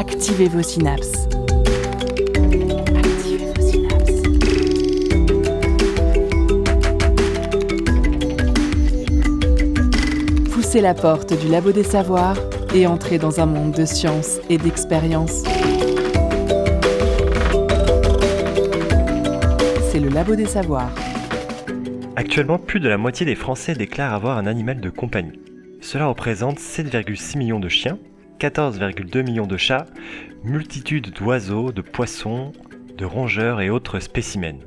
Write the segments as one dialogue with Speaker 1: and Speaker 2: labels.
Speaker 1: Activez vos synapses. Activez. Poussez la porte du labo des savoirs et entrez dans un monde de science et d'expérience. C'est le labo des savoirs.
Speaker 2: Actuellement, plus de la moitié des Français déclarent avoir un animal de compagnie. Cela représente 7,6 millions de chiens, 14,2 millions de chats, multitude d'oiseaux, de poissons, de rongeurs et autres spécimens.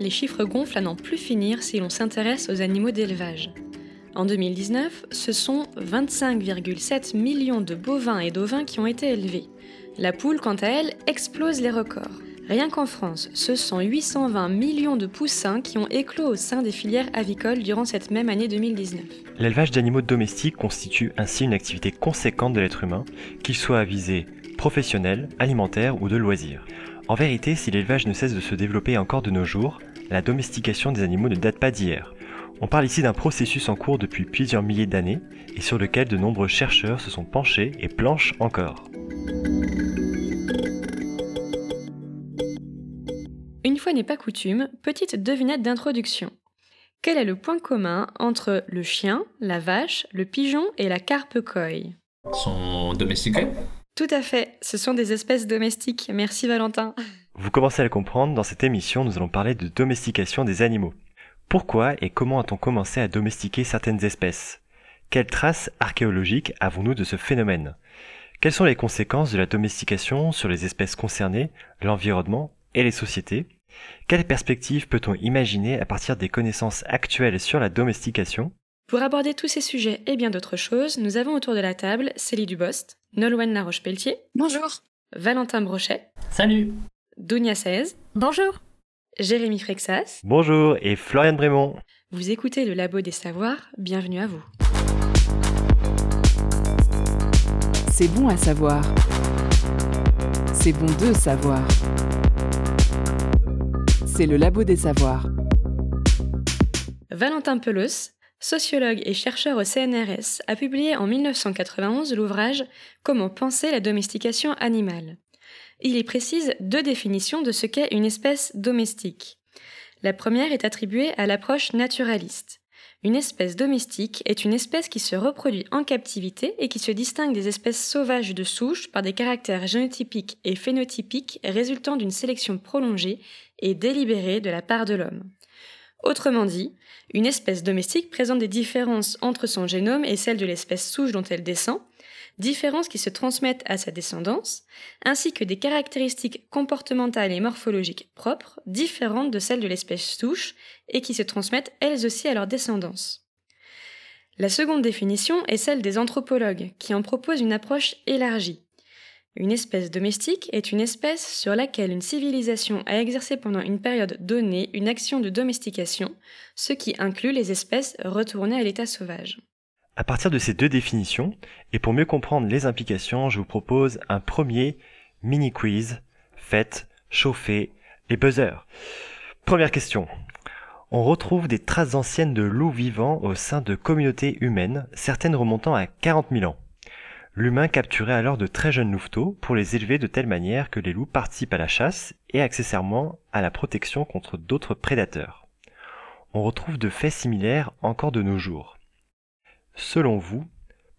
Speaker 3: Les chiffres gonflent à n'en plus finir si l'on s'intéresse aux animaux d'élevage. En 2019, ce sont 25,7 millions de bovins et d'ovins qui ont été élevés. La poule, quant à elle, explose les records. Rien qu'en France, ce sont 820 millions de poussins qui ont éclos au sein des filières avicoles durant cette même année 2019.
Speaker 2: L'élevage d'animaux domestiques constitue ainsi une activité conséquente de l'être humain, qu'il soit à visée professionnelle, alimentaire ou de loisirs. En vérité, si l'élevage ne cesse de se développer encore de nos jours, la domestication des animaux ne date pas d'hier. On parle ici d'un processus en cours depuis plusieurs milliers d'années et sur lequel de nombreux chercheurs se sont penchés et planchent encore.
Speaker 3: Une fois n'est pas coutume, petite devinette d'introduction. Quel est le point commun entre le chien, la vache, le pigeon et la carpe koi
Speaker 4: Sont domestiqués?
Speaker 3: Tout à fait, ce sont des espèces domestiques. Merci Valentin.
Speaker 2: Vous commencez à le comprendre, dans cette émission, nous allons parler de domestication des animaux. Pourquoi et comment a-t-on commencé à domestiquer certaines espèces? Quelles traces archéologiques avons-nous de ce phénomène? Quelles sont les conséquences de la domestication sur les espèces concernées, l'environnement et les sociétés? Quelles perspectives peut-on imaginer à partir des connaissances actuelles sur la domestication?
Speaker 3: Pour aborder tous ces sujets et bien d'autres choses, nous avons autour de la table Célie Dubost, Nolwenn Laroche-Pelletier,
Speaker 5: Bonjour.
Speaker 3: Valentin Brochet,
Speaker 4: Salut
Speaker 3: Dounia Seize,
Speaker 5: Bonjour.
Speaker 3: Jérémy Frexas.
Speaker 2: Bonjour et Florian Brémond.
Speaker 3: Vous écoutez le Labo des Savoirs, bienvenue à vous.
Speaker 1: C'est bon à savoir. C'est bon de savoir. C'est le labo des savoirs.
Speaker 3: Valentin Pelos, sociologue et chercheur au CNRS, a publié en 1991 l'ouvrage Comment penser la domestication animale. Il y précise deux définitions de ce qu'est une espèce domestique. La première est attribuée à l'approche naturaliste. Une espèce domestique est une espèce qui se reproduit en captivité et qui se distingue des espèces sauvages de souche par des caractères génotypiques et phénotypiques résultant d'une sélection prolongée et délibérée de la part de l'homme. Autrement dit, une espèce domestique présente des différences entre son génome et celle de l'espèce souche dont elle descend, différences qui se transmettent à sa descendance, ainsi que des caractéristiques comportementales et morphologiques propres, différentes de celles de l'espèce souche, et qui se transmettent elles aussi à leur descendance. La seconde définition est celle des anthropologues, qui en proposent une approche élargie. Une espèce domestique est une espèce sur laquelle une civilisation a exercé pendant une période donnée une action de domestication, ce qui inclut les espèces retournées à l'état sauvage.
Speaker 2: À partir de ces deux définitions, et pour mieux comprendre les implications, je vous propose un premier mini-quiz. Faites chauffer les buzzers. Première question. On retrouve des traces anciennes de loups vivants au sein de communautés humaines, certaines remontant à 40 000 ans. L'humain capturait alors de très jeunes louveteaux pour les élever de telle manière que les loups participent à la chasse et accessoirement à la protection contre d'autres prédateurs. On retrouve de faits similaires encore de nos jours. Selon vous,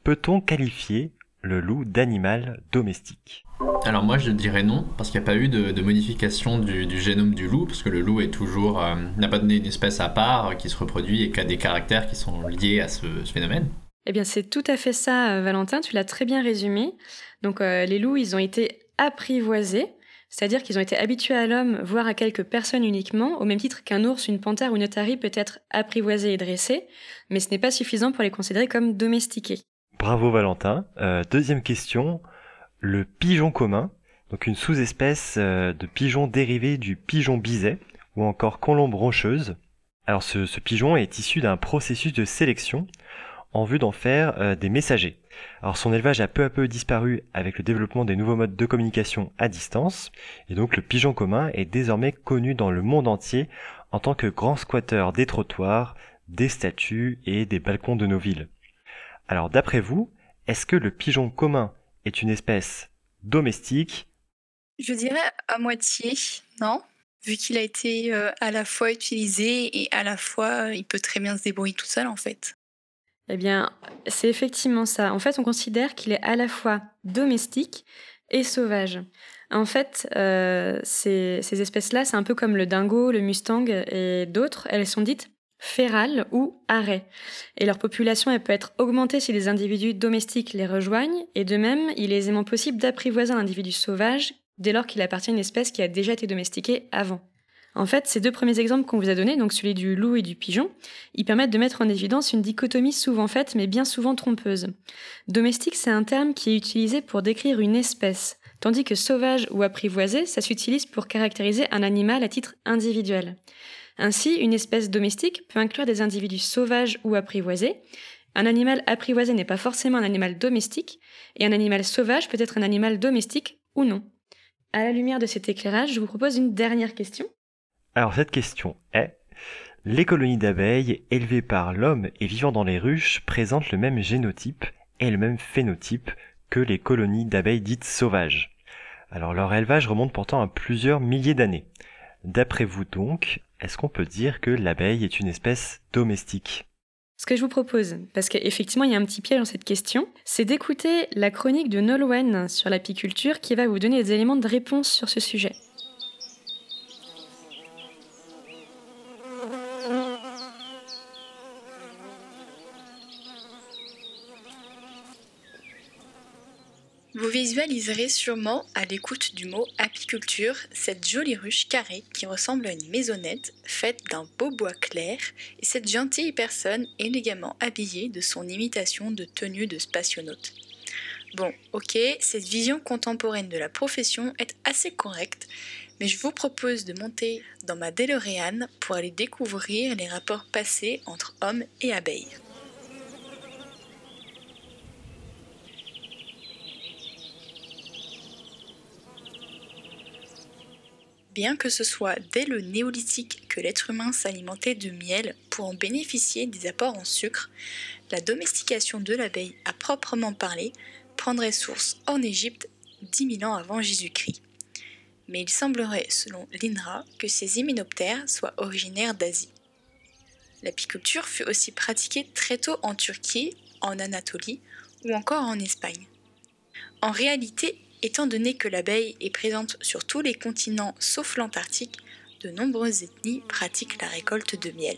Speaker 2: peut-on qualifier le loup d'animal domestique?
Speaker 4: Alors moi je dirais non, parce qu'il n'y a pas eu de, de modification du, du génome du loup, parce que le loup est toujours euh, n'a pas donné une espèce à part euh, qui se reproduit et qui a des caractères qui sont liés à ce, ce phénomène.
Speaker 3: Eh bien, c'est tout à fait ça, euh, Valentin, tu l'as très bien résumé. Donc, euh, les loups, ils ont été apprivoisés, c'est-à-dire qu'ils ont été habitués à l'homme, voire à quelques personnes uniquement, au même titre qu'un ours, une panthère ou une otarie peut être apprivoisé et dressé, mais ce n'est pas suffisant pour les considérer comme domestiqués.
Speaker 2: Bravo Valentin. Euh, deuxième question, le pigeon commun, donc une sous-espèce euh, de pigeon dérivé du pigeon biset ou encore colombe rocheuse. Alors ce, ce pigeon est issu d'un processus de sélection en vue d'en faire euh, des messagers. Alors son élevage a peu à peu disparu avec le développement des nouveaux modes de communication à distance, et donc le pigeon commun est désormais connu dans le monde entier en tant que grand squatteur des trottoirs, des statues et des balcons de nos villes. Alors d'après vous, est-ce que le pigeon commun est une espèce domestique?
Speaker 5: Je dirais à moitié, non Vu qu'il a été euh, à la fois utilisé et à la fois il peut très bien se débrouiller tout seul en fait.
Speaker 3: Eh bien, c'est effectivement ça. En fait, on considère qu'il est à la fois domestique et sauvage. En fait, euh, ces, ces espèces-là, c'est un peu comme le dingo, le mustang et d'autres. Elles sont dites férales ou arrêts. Et leur population elle peut être augmentée si les individus domestiques les rejoignent. Et de même, il est aisément possible d'apprivoiser un individu sauvage dès lors qu'il appartient à une espèce qui a déjà été domestiquée avant. En fait, ces deux premiers exemples qu'on vous a donnés, donc celui du loup et du pigeon, ils permettent de mettre en évidence une dichotomie souvent faite, mais bien souvent trompeuse. Domestique, c'est un terme qui est utilisé pour décrire une espèce, tandis que sauvage ou apprivoisé, ça s'utilise pour caractériser un animal à titre individuel. Ainsi, une espèce domestique peut inclure des individus sauvages ou apprivoisés. Un animal apprivoisé n'est pas forcément un animal domestique, et un animal sauvage peut être un animal domestique ou non. À la lumière de cet éclairage, je vous propose une dernière question.
Speaker 2: Alors cette question est les colonies d'abeilles élevées par l'homme et vivant dans les ruches présentent le même génotype et le même phénotype que les colonies d'abeilles dites sauvages. Alors leur élevage remonte pourtant à plusieurs milliers d'années. D'après vous donc, est-ce qu'on peut dire que l'abeille est une espèce domestique?
Speaker 3: Ce que je vous propose, parce qu'effectivement il y a un petit piège dans cette question, c'est d'écouter la chronique de Nolwenn sur l'apiculture qui va vous donner des éléments de réponse sur ce sujet.
Speaker 5: Visualiserez sûrement à l'écoute du mot apiculture cette jolie ruche carrée qui ressemble à une maisonnette faite d'un beau bois clair et cette gentille personne élégamment habillée de son imitation de tenue de spationaute. Bon, ok, cette vision contemporaine de la profession est assez correcte, mais je vous propose de monter dans ma DeLorean pour aller découvrir les rapports passés entre hommes et abeilles. Bien que ce soit dès le néolithique que l'être humain s'alimentait de miel pour en bénéficier des apports en sucre, la domestication de l'abeille à proprement parler prendrait source en Égypte 10 000 ans avant Jésus-Christ. Mais il semblerait, selon l'INRA, que ces hyménoptères soient originaires d'Asie. L'apiculture fut aussi pratiquée très tôt en Turquie, en Anatolie ou encore en Espagne. En réalité, Étant donné que l'abeille est présente sur tous les continents sauf l'Antarctique, de nombreuses ethnies pratiquent la récolte de miel.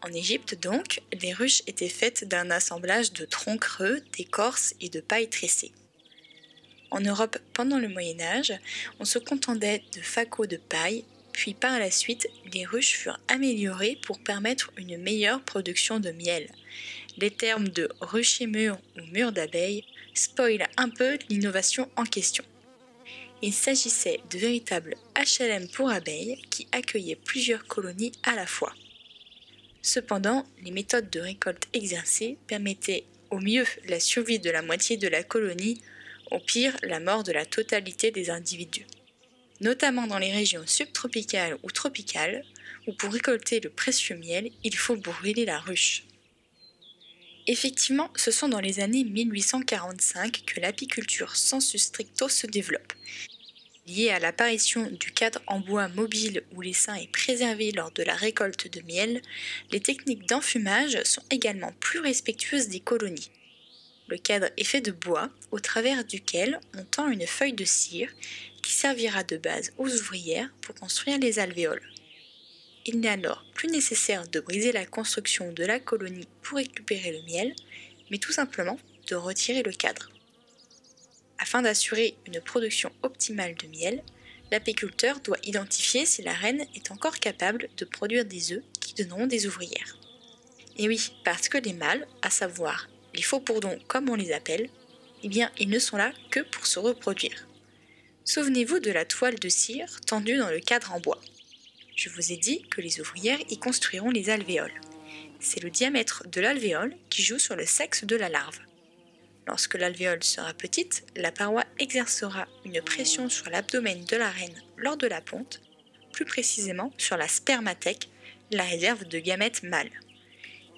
Speaker 5: En Égypte donc, les ruches étaient faites d'un assemblage de troncs creux, d'écorces et de paille tressée. En Europe, pendant le Moyen Âge, on se contentait de facos de paille, puis par la suite, les ruches furent améliorées pour permettre une meilleure production de miel. Les termes de rucher mûr ou mur d'abeille spoil un peu l'innovation en question. Il s'agissait de véritables HLM pour abeilles qui accueillaient plusieurs colonies à la fois. Cependant, les méthodes de récolte exercées permettaient au mieux la survie de la moitié de la colonie, au pire la mort de la totalité des individus. Notamment dans les régions subtropicales ou tropicales, où pour récolter le précieux miel, il faut brûler la ruche. Effectivement, ce sont dans les années 1845 que l'apiculture sensu stricto se développe. Liée à l'apparition du cadre en bois mobile où l'essaim est préservé lors de la récolte de miel, les techniques d'enfumage sont également plus respectueuses des colonies. Le cadre est fait de bois, au travers duquel on tend une feuille de cire qui servira de base aux ouvrières pour construire les alvéoles. Il n'est alors plus nécessaire de briser la construction de la colonie pour récupérer le miel, mais tout simplement de retirer le cadre. Afin d'assurer une production optimale de miel, l'apiculteur doit identifier si la reine est encore capable de produire des œufs qui donneront des ouvrières. Et oui, parce que les mâles, à savoir les faux bourdons comme on les appelle, eh bien ils ne sont là que pour se reproduire. Souvenez-vous de la toile de cire tendue dans le cadre en bois. Je vous ai dit que les ouvrières y construiront les alvéoles. C'est le diamètre de l'alvéole qui joue sur le sexe de la larve. Lorsque l'alvéole sera petite, la paroi exercera une pression sur l'abdomen de la reine lors de la ponte, plus précisément sur la spermathèque, la réserve de gamètes mâles.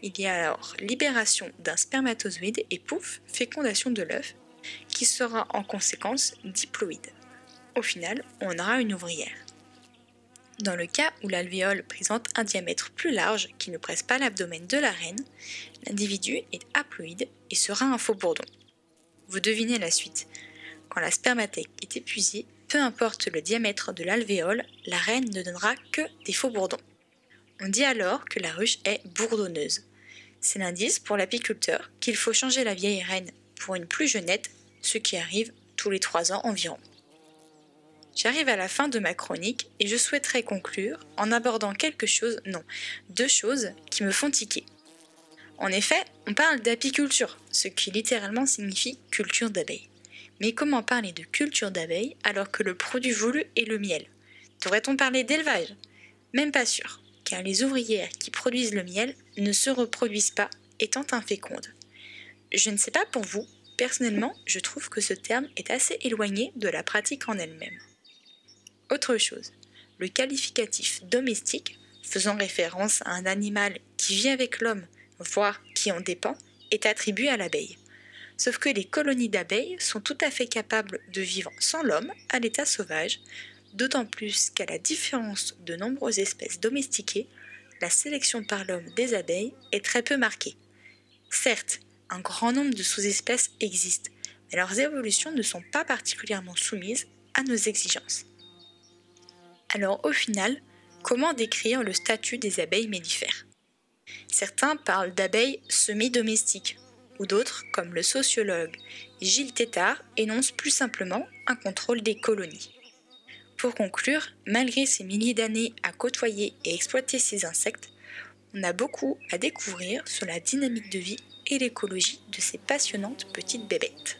Speaker 5: Il y a alors libération d'un spermatozoïde et pouf, fécondation de l'œuf, qui sera en conséquence diploïde. Au final, on aura une ouvrière. Dans le cas où l'alvéole présente un diamètre plus large qui ne presse pas l'abdomen de la reine, l'individu est haploïde et sera un faux bourdon. Vous devinez la suite. Quand la spermathèque est épuisée, peu importe le diamètre de l'alvéole, la reine ne donnera que des faux bourdons. On dit alors que la ruche est bourdonneuse. C'est l'indice pour l'apiculteur qu'il faut changer la vieille reine pour une plus jeunette, ce qui arrive tous les trois ans environ. J'arrive à la fin de ma chronique et je souhaiterais conclure en abordant quelque chose, non, deux choses qui me font tiquer. En effet, on parle d'apiculture, ce qui littéralement signifie culture d'abeilles. Mais comment parler de culture d'abeilles alors que le produit voulu est le miel? Devrait-on parler d'élevage? Même pas sûr, car les ouvrières qui produisent le miel ne se reproduisent pas étant infécondes. Je ne sais pas pour vous, personnellement, je trouve que ce terme est assez éloigné de la pratique en elle-même. Autre chose, le qualificatif domestique, faisant référence à un animal qui vit avec l'homme, voire qui en dépend, est attribué à l'abeille. Sauf que les colonies d'abeilles sont tout à fait capables de vivre sans l'homme à l'état sauvage, d'autant plus qu'à la différence de nombreuses espèces domestiquées, la sélection par l'homme des abeilles est très peu marquée. Certes, un grand nombre de sous-espèces existent, mais leurs évolutions ne sont pas particulièrement soumises à nos exigences. Alors au final, comment décrire le statut des abeilles mellifères? Certains parlent d'abeilles semi-domestiques, ou d'autres, comme le sociologue Gilles Tétard, énoncent plus simplement un contrôle des colonies. Pour conclure, malgré ces milliers d'années à côtoyer et exploiter ces insectes, on a beaucoup à découvrir sur la dynamique de vie et l'écologie de ces passionnantes petites bébêtes.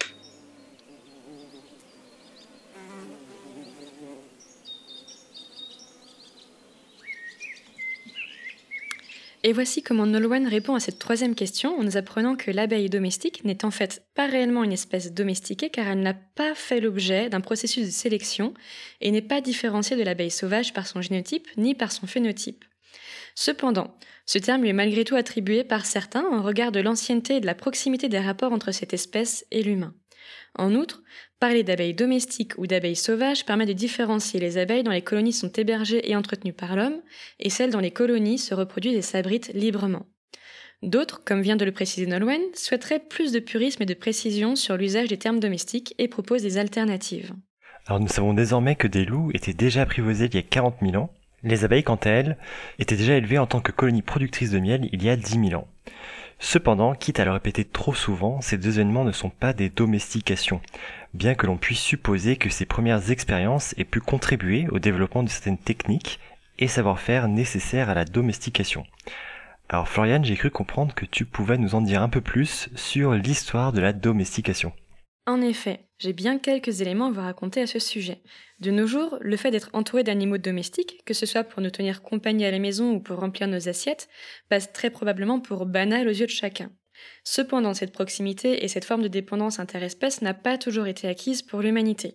Speaker 3: Et voici comment Nolwenn répond à cette troisième question en nous apprenant que l'abeille domestique n'est en fait pas réellement une espèce domestiquée car elle n'a pas fait l'objet d'un processus de sélection et n'est pas différenciée de l'abeille sauvage par son génotype ni par son phénotype. Cependant, ce terme lui est malgré tout attribué par certains en regard de l'ancienneté et de la proximité des rapports entre cette espèce et l'humain. En outre, parler d'abeilles domestiques ou d'abeilles sauvages permet de différencier les abeilles dont les colonies sont hébergées et entretenues par l'homme et celles dont les colonies se reproduisent et s'abritent librement. D'autres, comme vient de le préciser Nolwenn, souhaiteraient plus de purisme et de précision sur l'usage des termes domestiques et proposent des alternatives.
Speaker 2: Alors nous savons désormais que des loups étaient déjà apprivoisés il y a 40 000 ans. Les abeilles, quant à elles, étaient déjà élevées en tant que colonies productrices de miel il y a 10 000 ans. Cependant, quitte à le répéter trop souvent, ces deux événements ne sont pas des domestications, bien que l'on puisse supposer que ces premières expériences aient pu contribuer au développement de certaines techniques et savoir-faire nécessaires à la domestication. Alors Florian, j'ai cru comprendre que tu pouvais nous en dire un peu plus sur l'histoire de la domestication.
Speaker 3: En effet, j'ai bien quelques éléments à vous raconter à ce sujet. De nos jours, le fait d'être entouré d'animaux domestiques, que ce soit pour nous tenir compagnie à la maison ou pour remplir nos assiettes, passe très probablement pour banal aux yeux de chacun. Cependant, cette proximité et cette forme de dépendance interespèce n'a pas toujours été acquise pour l'humanité.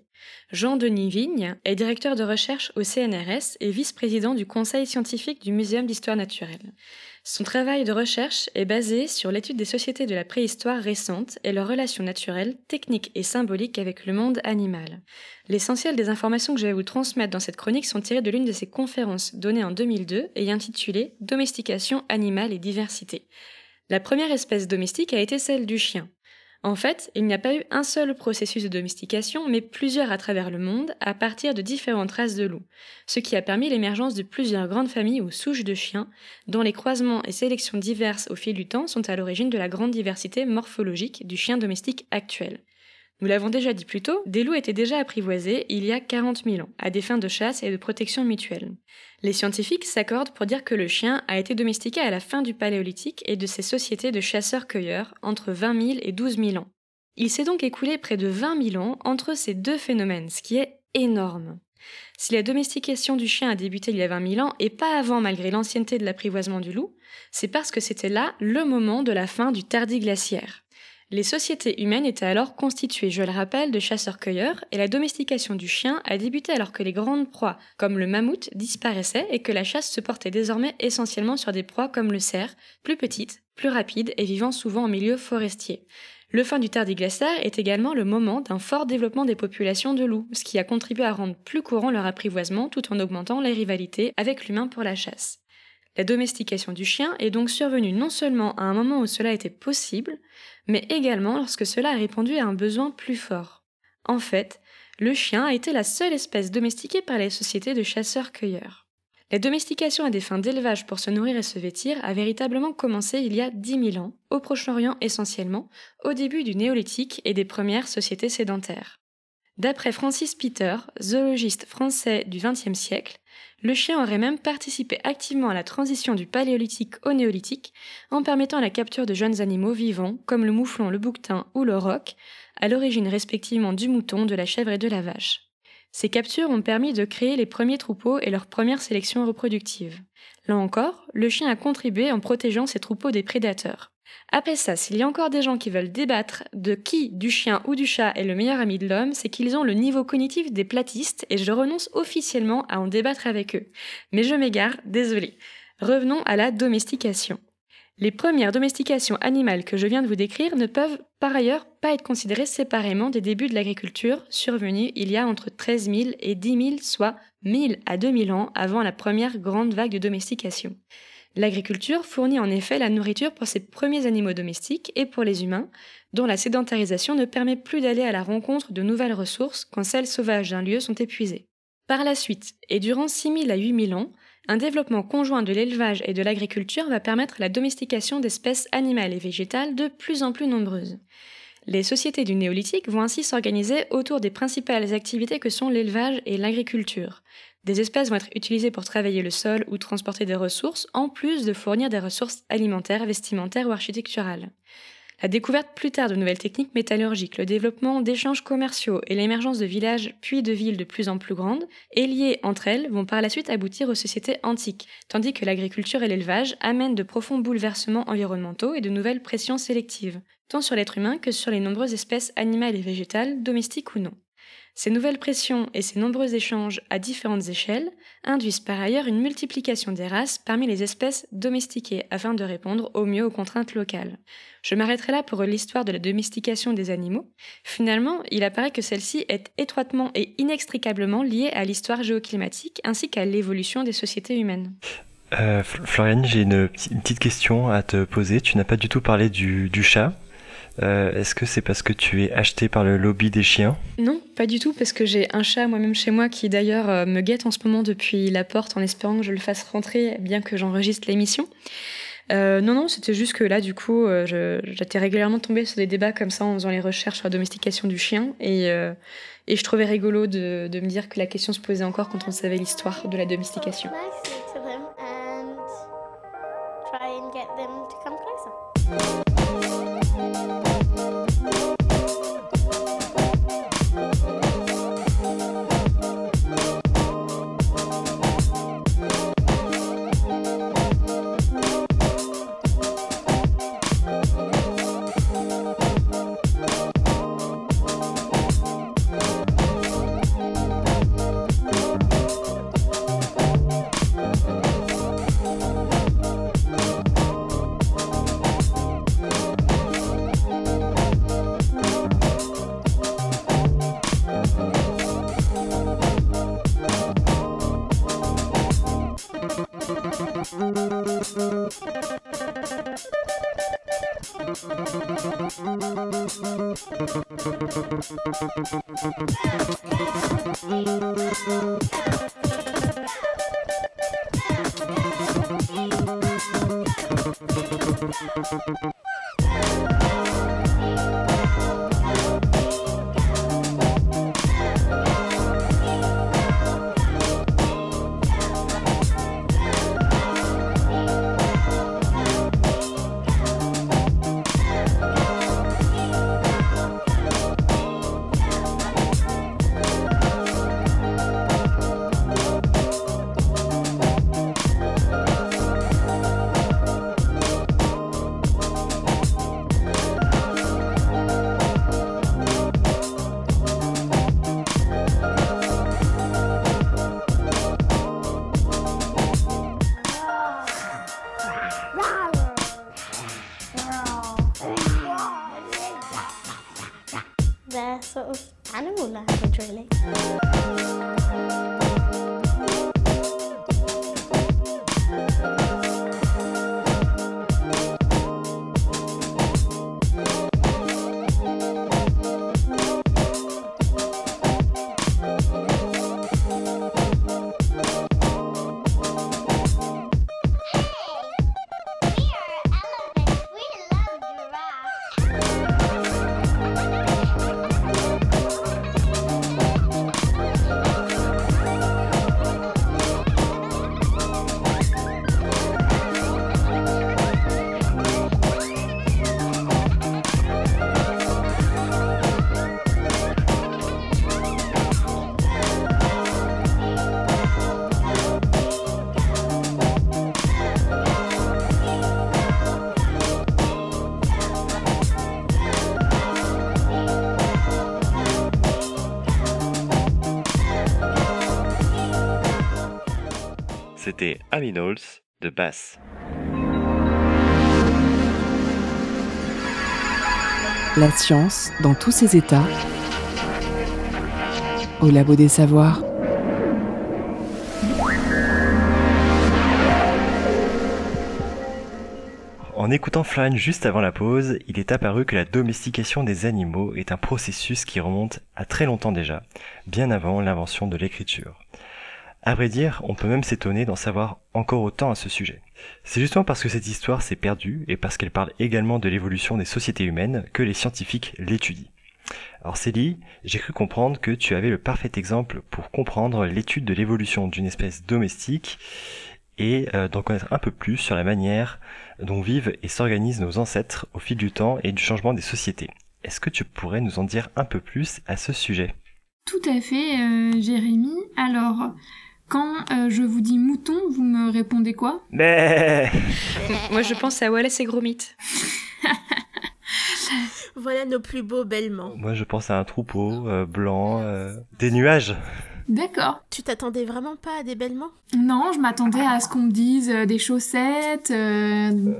Speaker 3: Jean-Denis Vigne est directeur de recherche au CNRS et vice-président du conseil scientifique du Muséum d'histoire naturelle. Son travail de recherche est basé sur l'étude des sociétés de la préhistoire récente et leurs relations naturelles, techniques et symboliques avec le monde animal. L'essentiel des informations que je vais vous transmettre dans cette chronique sont tirées de l'une de ses conférences données en 2002 et intitulée Domestication animale et diversité. La première espèce domestique a été celle du chien. En fait, il n'y a pas eu un seul processus de domestication, mais plusieurs à travers le monde, à partir de différentes races de loups, ce qui a permis l'émergence de plusieurs grandes familles ou souches de chiens, dont les croisements et sélections diverses au fil du temps sont à l'origine de la grande diversité morphologique du chien domestique actuel. Nous l'avons déjà dit plus tôt, des loups étaient déjà apprivoisés il y a 40 000 ans, à des fins de chasse et de protection mutuelle. Les scientifiques s'accordent pour dire que le chien a été domestiqué à la fin du Paléolithique et de ses sociétés de chasseurs-cueilleurs entre 20 000 et 12 000 ans. Il s'est donc écoulé près de 20 000 ans entre ces deux phénomènes, ce qui est énorme. Si la domestication du chien a débuté il y a 20 000 ans, et pas avant malgré l'ancienneté de l'apprivoisement du loup, c'est parce que c'était là le moment de la fin du tardiglaciaire. Les sociétés humaines étaient alors constituées, je le rappelle, de chasseurs-cueilleurs, et la domestication du chien a débuté alors que les grandes proies, comme le mammouth, disparaissaient et que la chasse se portait désormais essentiellement sur des proies comme le cerf, plus petites, plus rapides et vivant souvent en milieu forestier. Le fin du Tardiglaciaire est également le moment d'un fort développement des populations de loups, ce qui a contribué à rendre plus courant leur apprivoisement tout en augmentant les rivalités avec l'humain pour la chasse. La domestication du chien est donc survenue non seulement à un moment où cela était possible, mais également lorsque cela a répondu à un besoin plus fort. En fait, le chien a été la seule espèce domestiquée par les sociétés de chasseurs-cueilleurs. La domestication à des fins d'élevage pour se nourrir et se vêtir a véritablement commencé il y a 10 000 ans, au Proche-Orient essentiellement, au début du néolithique et des premières sociétés sédentaires. D'après Francis Peter, zoologiste français du XXe siècle, le chien aurait même participé activement à la transition du paléolithique au néolithique en permettant la capture de jeunes animaux vivants comme le mouflon, le bouquetin ou le roc, à l'origine respectivement du mouton, de la chèvre et de la vache. Ces captures ont permis de créer les premiers troupeaux et leur première sélection reproductive. Là encore, le chien a contribué en protégeant ses troupeaux des prédateurs. Après ça, s'il y a encore des gens qui veulent débattre de qui, du chien ou du chat, est le meilleur ami de l'homme, c'est qu'ils ont le niveau cognitif des platistes et je renonce officiellement à en débattre avec eux. Mais je m'égare, désolé. Revenons à la domestication. Les premières domestications animales que je viens de vous décrire ne peuvent par ailleurs pas être considérées séparément des débuts de l'agriculture survenus il y a entre 13 000 et 10 000, soit 1000 à 2000 ans avant la première grande vague de domestication. L'agriculture fournit en effet la nourriture pour ces premiers animaux domestiques et pour les humains, dont la sédentarisation ne permet plus d'aller à la rencontre de nouvelles ressources quand celles sauvages d'un lieu sont épuisées. Par la suite, et durant 6000 à 8000 ans, un développement conjoint de l'élevage et de l'agriculture va permettre la domestication d'espèces animales et végétales de plus en plus nombreuses. Les sociétés du néolithique vont ainsi s'organiser autour des principales activités que sont l'élevage et l'agriculture. Des espèces vont être utilisées pour travailler le sol ou transporter des ressources, en plus de fournir des ressources alimentaires, vestimentaires ou architecturales. La découverte plus tard de nouvelles techniques métallurgiques, le développement d'échanges commerciaux et l'émergence de villages puis de villes de plus en plus grandes et liées entre elles vont par la suite aboutir aux sociétés antiques, tandis que l'agriculture et l'élevage amènent de profonds bouleversements environnementaux et de nouvelles pressions sélectives, tant sur l'être humain que sur les nombreuses espèces animales et végétales, domestiques ou non. Ces nouvelles pressions et ces nombreux échanges à différentes échelles induisent par ailleurs une multiplication des races parmi les espèces domestiquées afin de répondre au mieux aux contraintes locales. Je m'arrêterai là pour l'histoire de la domestication des animaux. Finalement, il apparaît que celle-ci est étroitement et inextricablement liée à l'histoire géoclimatique ainsi qu'à l'évolution des sociétés humaines.
Speaker 2: Euh, Floriane, j'ai une, petite question à te poser. Tu n'as pas du tout parlé du chat. Euh, est-ce que c'est parce que tu es acheté par le lobby des chiens?
Speaker 3: Non, pas du tout, parce que j'ai un chat moi-même chez moi qui d'ailleurs euh, me guette en ce moment depuis la porte en espérant que je le fasse rentrer, bien que j'enregistre l'émission. Euh, non, non, c'était juste que là, du coup, j'étais régulièrement tombée sur des débats comme ça en faisant les recherches sur la domestication du chien. Et, et je trouvais rigolo de, de, me dire que la question se posait encore quand on savait l'histoire de la domestication.
Speaker 2: Aminals de Bass.
Speaker 1: La science dans tous ses états au labo des savoirs.
Speaker 2: En écoutant Flan juste avant la pause, il est apparu que la domestication des animaux est un processus qui remonte à très longtemps déjà, bien avant l'invention de l'écriture. À vrai dire, on peut même s'étonner d'en savoir encore autant à ce sujet. C'est justement parce que cette histoire s'est perdue et parce qu'elle parle également de l'évolution des sociétés humaines que les scientifiques l'étudient. Alors Célie, j'ai cru comprendre que tu avais le parfait exemple pour comprendre l'étude de l'évolution d'une espèce domestique et euh, d'en connaître un peu plus sur la manière dont vivent et s'organisent nos ancêtres au fil du temps et du changement des sociétés. Est-ce que tu pourrais nous en dire un peu plus à ce sujet?
Speaker 6: Tout à fait, euh, Jérémy. Alors, quand euh, je vous dis mouton, vous me répondez quoi?
Speaker 2: Mais
Speaker 3: Moi, je pense à Wallace et Gromit.
Speaker 7: Voilà nos plus beaux bêlements.
Speaker 2: Moi je pense à un troupeau euh, blanc, euh, des nuages.
Speaker 6: D'accord.
Speaker 7: Tu t'attendais vraiment pas à des bêlements
Speaker 6: Non, je m'attendais à ce qu'on me dise euh, des chaussettes, euh,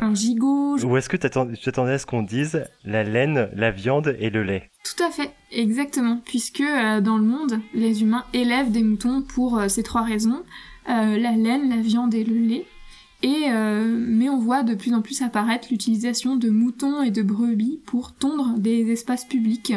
Speaker 6: un gigot. je-
Speaker 2: Ou est-ce que tu t'attendais à ce qu'on dise la laine, la viande et le lait?
Speaker 6: Tout à fait, exactement. Puisque euh, dans le monde, les humains élèvent des moutons pour euh, ces trois raisons euh, la laine, la viande et le lait. Et euh, mais on voit de plus en plus apparaître l'utilisation de moutons et de brebis pour tondre des espaces publics.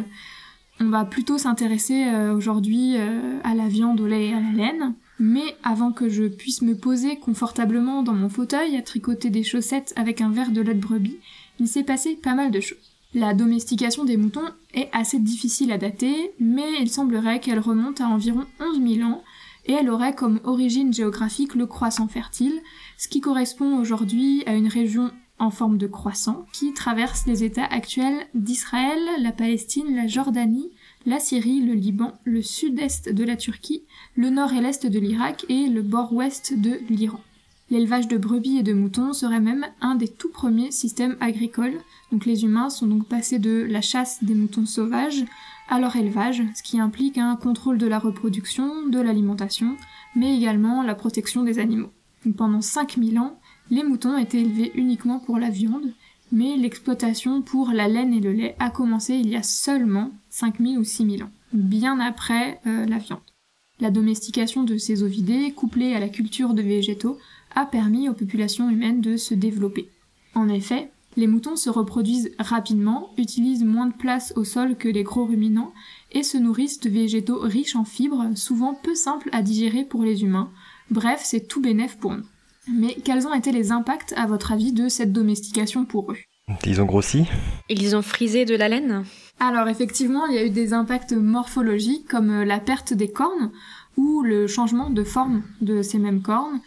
Speaker 6: On va plutôt s'intéresser euh, aujourd'hui euh, à la viande, au lait et à la laine. Mais avant que je puisse me poser confortablement dans mon fauteuil à tricoter des chaussettes avec un verre de lait de brebis, il s'est passé pas mal de choses. La domestication des moutons est assez difficile à dater, mais il semblerait qu'elle remonte à environ 11 000 ans et elle aurait comme origine géographique le croissant fertile, ce qui correspond aujourd'hui à une région en forme de croissant qui traverse les États actuels d'Israël, la Palestine, la Jordanie, la Syrie, le Liban, le sud-est de la Turquie, le nord et l'est de l'Irak et le bord ouest de l'Iran. L'élevage de brebis et de moutons serait même un des tout premiers systèmes agricoles, donc les humains sont donc passés de la chasse des moutons sauvages à leur élevage, ce qui implique un contrôle de la reproduction, de l'alimentation, mais également la protection des animaux. Donc pendant 5000 ans, les moutons étaient élevés uniquement pour la viande, mais l'exploitation pour la laine et le lait a commencé il y a seulement 5000 ou 6000 ans, bien après euh, la viande. La domestication de ces ovidés, couplée à la culture de végétaux, a permis aux populations humaines de se développer. En effet, les moutons se reproduisent rapidement, utilisent moins de place au sol que les gros ruminants et se nourrissent de végétaux riches en fibres, souvent peu simples à digérer pour les humains. Bref, c'est tout bénef pour nous. Mais quels ont été les impacts, à votre avis, de cette domestication pour eux?
Speaker 2: Ils ont grossi
Speaker 3: Ils ont frisé de la laine?
Speaker 6: Alors effectivement, il y a eu des impacts morphologiques comme euh, la perte des cornes ou le changement de forme de ces mêmes cornes,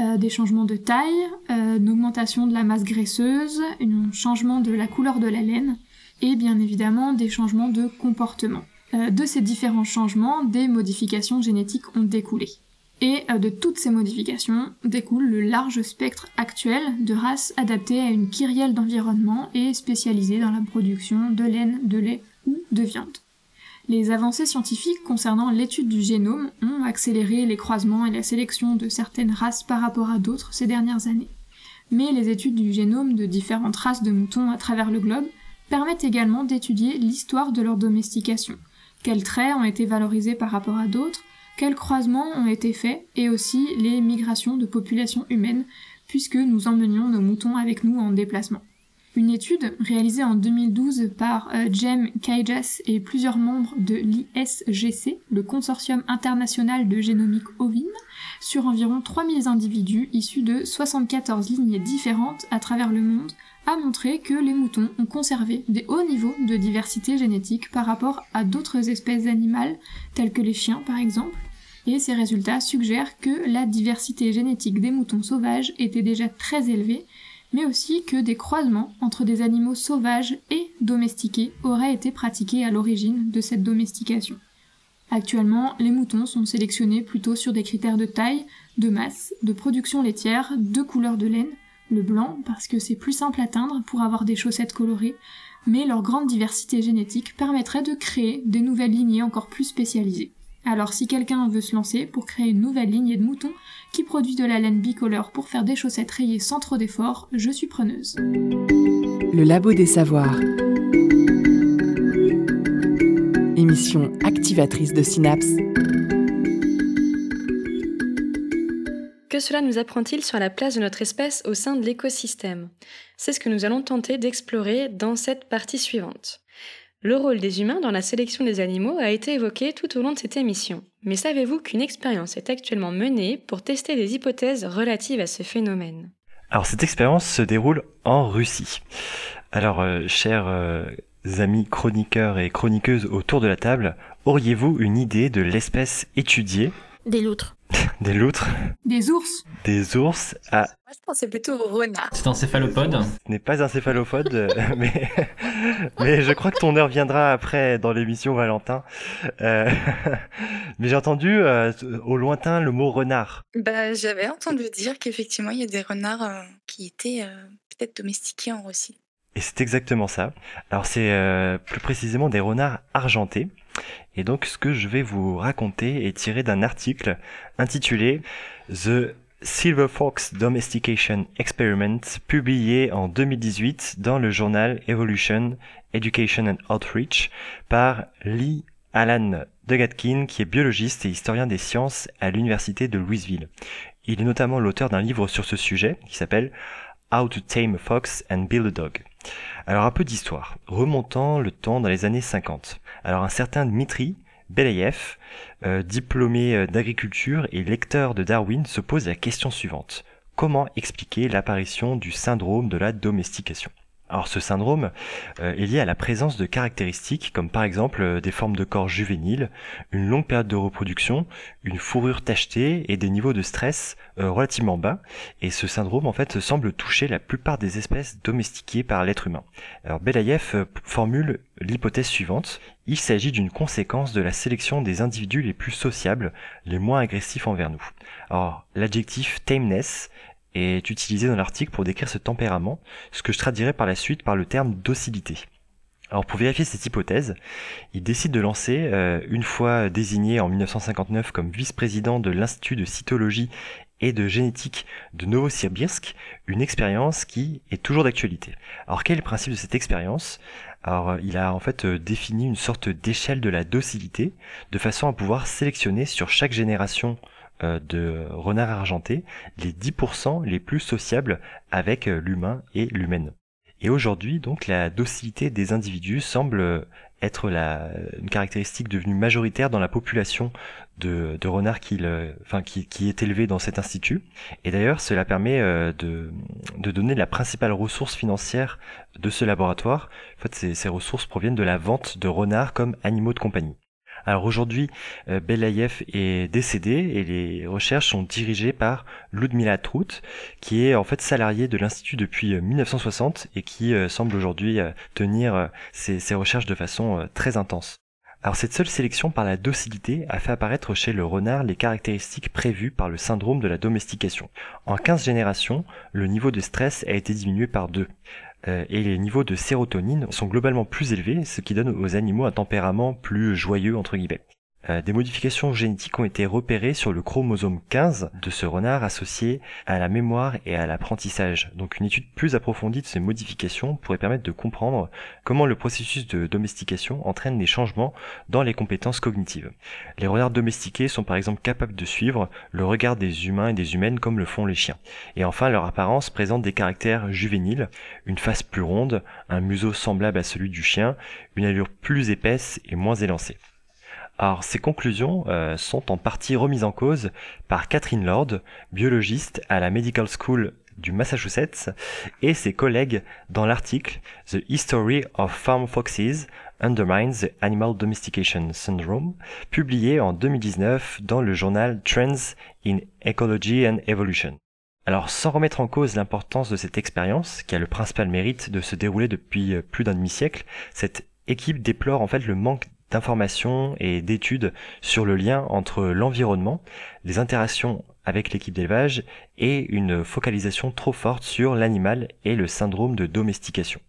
Speaker 6: euh, des changements de taille, euh, une augmentation de la masse graisseuse, un changement de la couleur de la laine et bien évidemment des changements de comportement. Euh, de ces différents changements, des modifications génétiques ont découlé. Et euh, de toutes ces modifications découle le large spectre actuel de races adaptées à une kyrielle d'environnement et spécialisées dans la production de laine, de lait ou de viande. Les avancées scientifiques concernant l'étude du génome ont accéléré les croisements et la sélection de certaines races par rapport à d'autres ces dernières années. Mais les études du génome de différentes races de moutons à travers le globe permettent également d'étudier l'histoire de leur domestication, quels traits ont été valorisés par rapport à d'autres, quels croisements ont été faits et aussi les migrations de populations humaines puisque nous emmenions nos moutons avec nous en déplacement. Une étude réalisée en 2012 par euh, Jem Kaijas et plusieurs membres de l'ISGC, le Consortium international de génomique ovine, sur environ 3000 individus issus de 74 lignées différentes à travers le monde, a montré que les moutons ont conservé des hauts niveaux de diversité génétique par rapport à d'autres espèces animales, telles que les chiens par exemple, et ces résultats suggèrent que la diversité génétique des moutons sauvages était déjà très élevée, mais aussi que des croisements entre des animaux sauvages et domestiqués auraient été pratiqués à l'origine de cette domestication. Actuellement, les moutons sont sélectionnés plutôt sur des critères de taille, de masse, de production laitière, de couleur de laine, le blanc parce que c'est plus simple à teindre pour avoir des chaussettes colorées, mais leur grande diversité génétique permettrait de créer des nouvelles lignées encore plus spécialisées. Alors si quelqu'un veut se lancer pour créer une nouvelle lignée de moutons qui produit de la laine bicolore pour faire des chaussettes rayées sans trop d'efforts, je suis preneuse.
Speaker 1: Le Labo des Savoirs. Émission activatrice de synapses.
Speaker 3: Que cela nous apprend-il sur la place de notre espèce au sein de l'écosystème? C'est ce que nous allons tenter d'explorer dans cette partie suivante. Le rôle des humains dans la sélection des animaux a été évoqué tout au long de cette émission. Mais savez-vous qu'une expérience est actuellement menée pour tester des hypothèses relatives à ce phénomène?
Speaker 2: Alors cette expérience se déroule en Russie. Alors, euh, chers euh, amis chroniqueurs et chroniqueuses autour de la table, auriez-vous une idée de l'espèce étudiée?
Speaker 7: Des loutres.
Speaker 2: Des loutres,
Speaker 6: Des ours
Speaker 2: des ours à...
Speaker 5: Moi, je pensais plutôt au renard.
Speaker 4: C'est un céphalopode.
Speaker 2: Ce n'est pas un céphalophode, euh, mais... mais je crois que ton heure viendra après dans l'émission Valentin. Euh, Mais j'ai entendu euh, au lointain le mot renard.
Speaker 5: Bah, j'avais entendu dire qu'effectivement, il y a des renards euh, qui étaient euh, peut-être domestiqués en Russie.
Speaker 2: Et c'est exactement ça. Alors c'est euh, plus précisément des renards argentés. Et donc ce que je vais vous raconter est tiré d'un article intitulé The Silver Fox Domestication Experiment, publié en 2018 dans le journal Evolution, Education and Outreach par Lee Alan Degatkin, qui est biologiste et historien des sciences à l'université de Louisville. Il est notamment l'auteur d'un livre sur ce sujet qui s'appelle How to Tame a Fox and Build a Dog. Alors un peu d'histoire, remontant le temps dans les années 50. Alors un certain Dmitri Belayev, euh, diplômé euh, d'agriculture et lecteur de Darwin, se pose la question suivante. Comment expliquer l'apparition du syndrome de la domestication? Alors ce syndrome euh, est lié à la présence de caractéristiques comme par exemple euh, des formes de corps juvéniles, une longue période de reproduction, une fourrure tachetée et des niveaux de stress euh, relativement bas. Et ce syndrome en fait semble toucher la plupart des espèces domestiquées par l'être humain. Alors Belayev formule l'hypothèse suivante. Il s'agit d'une conséquence de la sélection des individus les plus sociables, les moins agressifs envers nous. Alors l'adjectif tameness est utilisé dans l'article pour décrire ce tempérament, ce que je traduirai par la suite par le terme docilité. Alors pour vérifier cette hypothèse, il décide de lancer, euh, une fois désigné en 1959 comme vice-président de l'Institut de cytologie et de génétique de Novosibirsk, une expérience qui est toujours d'actualité. Alors quel est le principe de cette expérience? Alors il a en fait euh, défini une sorte d'échelle de la docilité, de façon à pouvoir sélectionner sur chaque génération de renards argentés les 10% les plus sociables avec euh, l'humain et l'humaine. Et aujourd'hui, donc, la docilité des individus semble être la, une caractéristique devenue majoritaire dans la population de, de renards qui, est élevée dans cet institut. Et d'ailleurs, cela permet euh, de, donner la principale ressource financière de ce laboratoire. En fait, ces ressources proviennent de la vente de renards comme animaux de compagnie. Alors aujourd'hui, euh, Belayev est décédé et les recherches sont dirigées par Ludmila Trout, qui est en fait salariée de l'Institut depuis euh, 1960 et qui euh, semble aujourd'hui euh, tenir euh, ses, recherches de façon euh, très intense. Alors cette seule sélection par la docilité a fait apparaître chez le renard les caractéristiques prévues par le syndrome de la domestication. En 15 générations, le niveau de stress a été diminué par deux. Euh, et les niveaux de sérotonine sont globalement plus élevés, ce qui donne aux animaux un tempérament plus joyeux entre guillemets. Euh, des modifications génétiques ont été repérées sur le chromosome 15 de ce renard associé à la mémoire et à l'apprentissage. Donc une étude plus approfondie de ces modifications pourrait permettre de comprendre comment le processus de domestication entraîne des changements dans les compétences cognitives. Les renards domestiqués sont par exemple capables de suivre le regard des humains et des humaines comme le font les chiens. Et enfin, leur apparence présente des caractères juvéniles, une face plus ronde, un museau semblable à celui du chien, une allure plus épaisse et moins élancée. Alors ces conclusions euh, sont en partie remises en cause par Catherine Lord, biologiste à la Medical School du Massachusetts, et ses collègues dans l'article The History of Farm Foxes Undermines the Animal Domestication Syndrome, publié en 2019 dans le journal Trends in Ecology and Evolution. Alors sans remettre en cause l'importance de cette expérience, qui a le principal mérite de se dérouler depuis euh, plus d'un demi-siècle, cette équipe déplore en fait le manque d'informations et d'études sur le lien entre l'environnement, les interactions avec l'équipe d'élevage et une focalisation trop forte sur l'animal et le syndrome de domestication.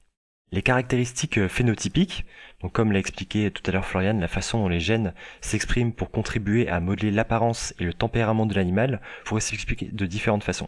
Speaker 2: Les caractéristiques euh, phénotypiques, donc comme l'a expliqué tout à l'heure Florian, la façon dont les gènes s'expriment pour contribuer à modeler l'apparence et le tempérament de l'animal pourrait s'expliquer de différentes façons.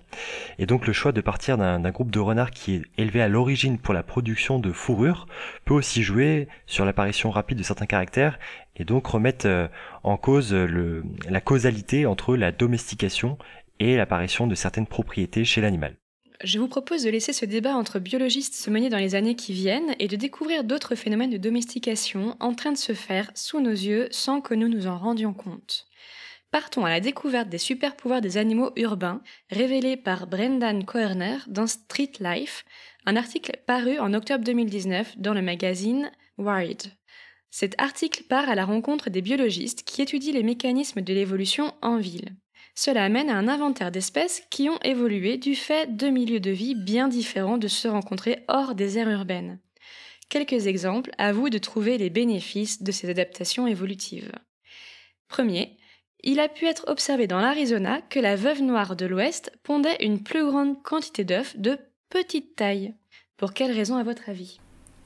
Speaker 2: Et donc le choix de partir d'un groupe de renards qui est élevé à l'origine pour la production de fourrure peut aussi jouer sur l'apparition rapide de certains caractères et donc remettre euh, en cause le, la causalité entre la domestication et l'apparition de certaines propriétés chez l'animal.
Speaker 3: Je vous propose de laisser ce débat entre biologistes se mener dans les années qui viennent et de découvrir d'autres phénomènes de domestication en train de se faire sous nos yeux sans que nous nous en rendions compte. Partons à la découverte des super pouvoirs des animaux urbains, révélés par Brendan Koerner dans Street Life, un article paru en octobre 2019 dans le magazine Wired. Cet article part à la rencontre des biologistes qui étudient les mécanismes de l'évolution en ville. Cela amène à un inventaire d'espèces qui ont évolué du fait de milieux de vie bien différents de ceux rencontrés hors des aires urbaines. Quelques exemples à vous de trouver les bénéfices de ces adaptations évolutives. Premier, il a pu être observé dans l'Arizona que la veuve noire de l'Ouest pondait une plus grande quantité d'œufs de petite taille. Pour quelle raison à votre avis?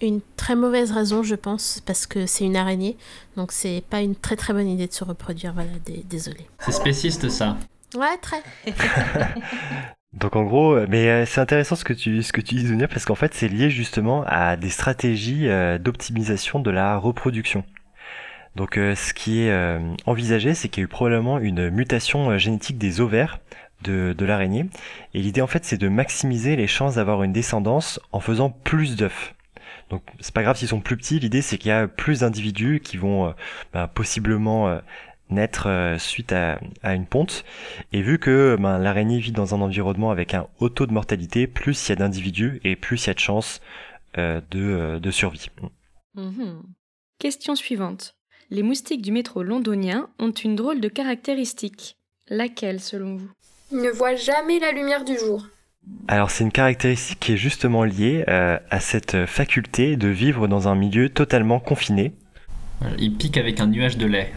Speaker 7: Une très mauvaise raison, je pense, parce que c'est une araignée, donc c'est pas une très très bonne idée de se reproduire. Voilà, désolé.
Speaker 4: C'est spéciste ça.
Speaker 7: Ouais, très.
Speaker 2: Donc en gros, euh, mais euh, c'est intéressant ce que tu ce que tu dis Zunia parce qu'en fait c'est lié justement à des stratégies euh, d'optimisation de la reproduction. Donc ce qui est envisagé, c'est qu'il y a eu probablement une mutation génétique des ovaires de, de l'araignée. Et l'idée en fait c'est de maximiser les chances d'avoir une descendance en faisant plus d'œufs. Donc c'est pas grave s'ils sont plus petits, l'idée c'est qu'il y a plus d'individus qui vont bah, possiblement naître euh, suite à, une ponte. Et vu que ben, l'araignée vit dans un environnement avec un haut taux de mortalité, plus il y a d'individus et plus il y a de chances euh, euh, de, survie.
Speaker 3: Mhm. Question suivante. Les moustiques du métro londonien ont une drôle de caractéristique. Laquelle selon vous?
Speaker 6: Ils ne voient jamais la lumière du jour.
Speaker 2: Alors c'est une caractéristique qui est justement liée à cette faculté de vivre dans un milieu totalement confiné,
Speaker 4: il pique avec un nuage de lait.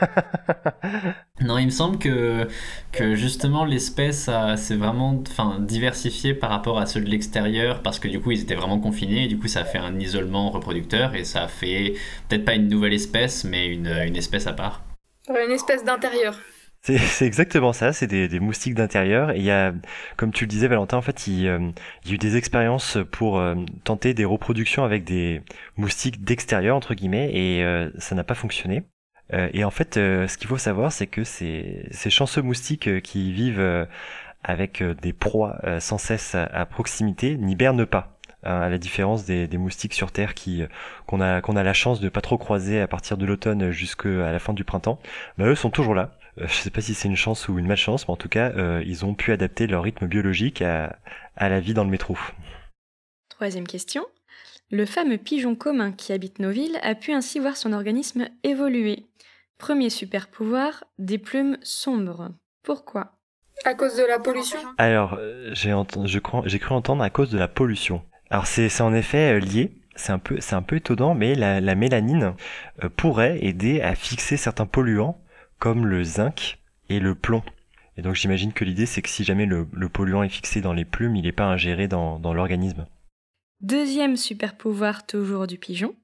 Speaker 4: non, il me semble que, que justement l'espèce s'est vraiment enfin, diversifiée par rapport à ceux de l'extérieur parce que du coup ils étaient vraiment confinés et du coup ça a fait un isolement reproducteur et ça a fait peut-être pas une nouvelle espèce mais une, une espèce à part.
Speaker 6: Une espèce d'intérieur.
Speaker 2: C'est exactement ça, c'est des, moustiques d'intérieur. Et il y a, comme tu le disais Valentin, en fait, il, euh, y a eu des expériences pour euh, tenter des reproductions avec des moustiques d'extérieur, entre guillemets, et euh, ça n'a pas fonctionné. et en fait, ce qu'il faut savoir, c'est que ces, ces chanceux moustiques qui vivent avec des proies sans cesse à, proximité n'hibernent pas hein, à la différence des, moustiques sur Terre qui qu'on a qu'on a la chance de pas trop croiser à partir de l'automne jusqu'à la fin du printemps, bah, eux sont toujours là. Euh, je sais pas si c'est une chance ou une malchance, mais en tout cas, euh, ils ont pu adapter leur rythme biologique à, la vie dans le métro.
Speaker 3: Troisième question. Le fameux pigeon commun qui habite nos villes a pu ainsi voir son organisme évoluer. Premier super pouvoir, des plumes sombres. Pourquoi?
Speaker 6: À cause de la pollution?
Speaker 2: Alors, euh, j'ai cru entendre à cause de la pollution. Alors c'est en effet lié, c'est un peu c'est un peu étonnant, mais la, la mélanine pourrait aider à fixer certains polluants comme le zinc et le plomb. Et donc j'imagine que l'idée c'est que si jamais le, polluant est fixé dans les plumes, il n'est pas ingéré dans, l'organisme.
Speaker 3: Deuxième super pouvoir toujours du pigeon,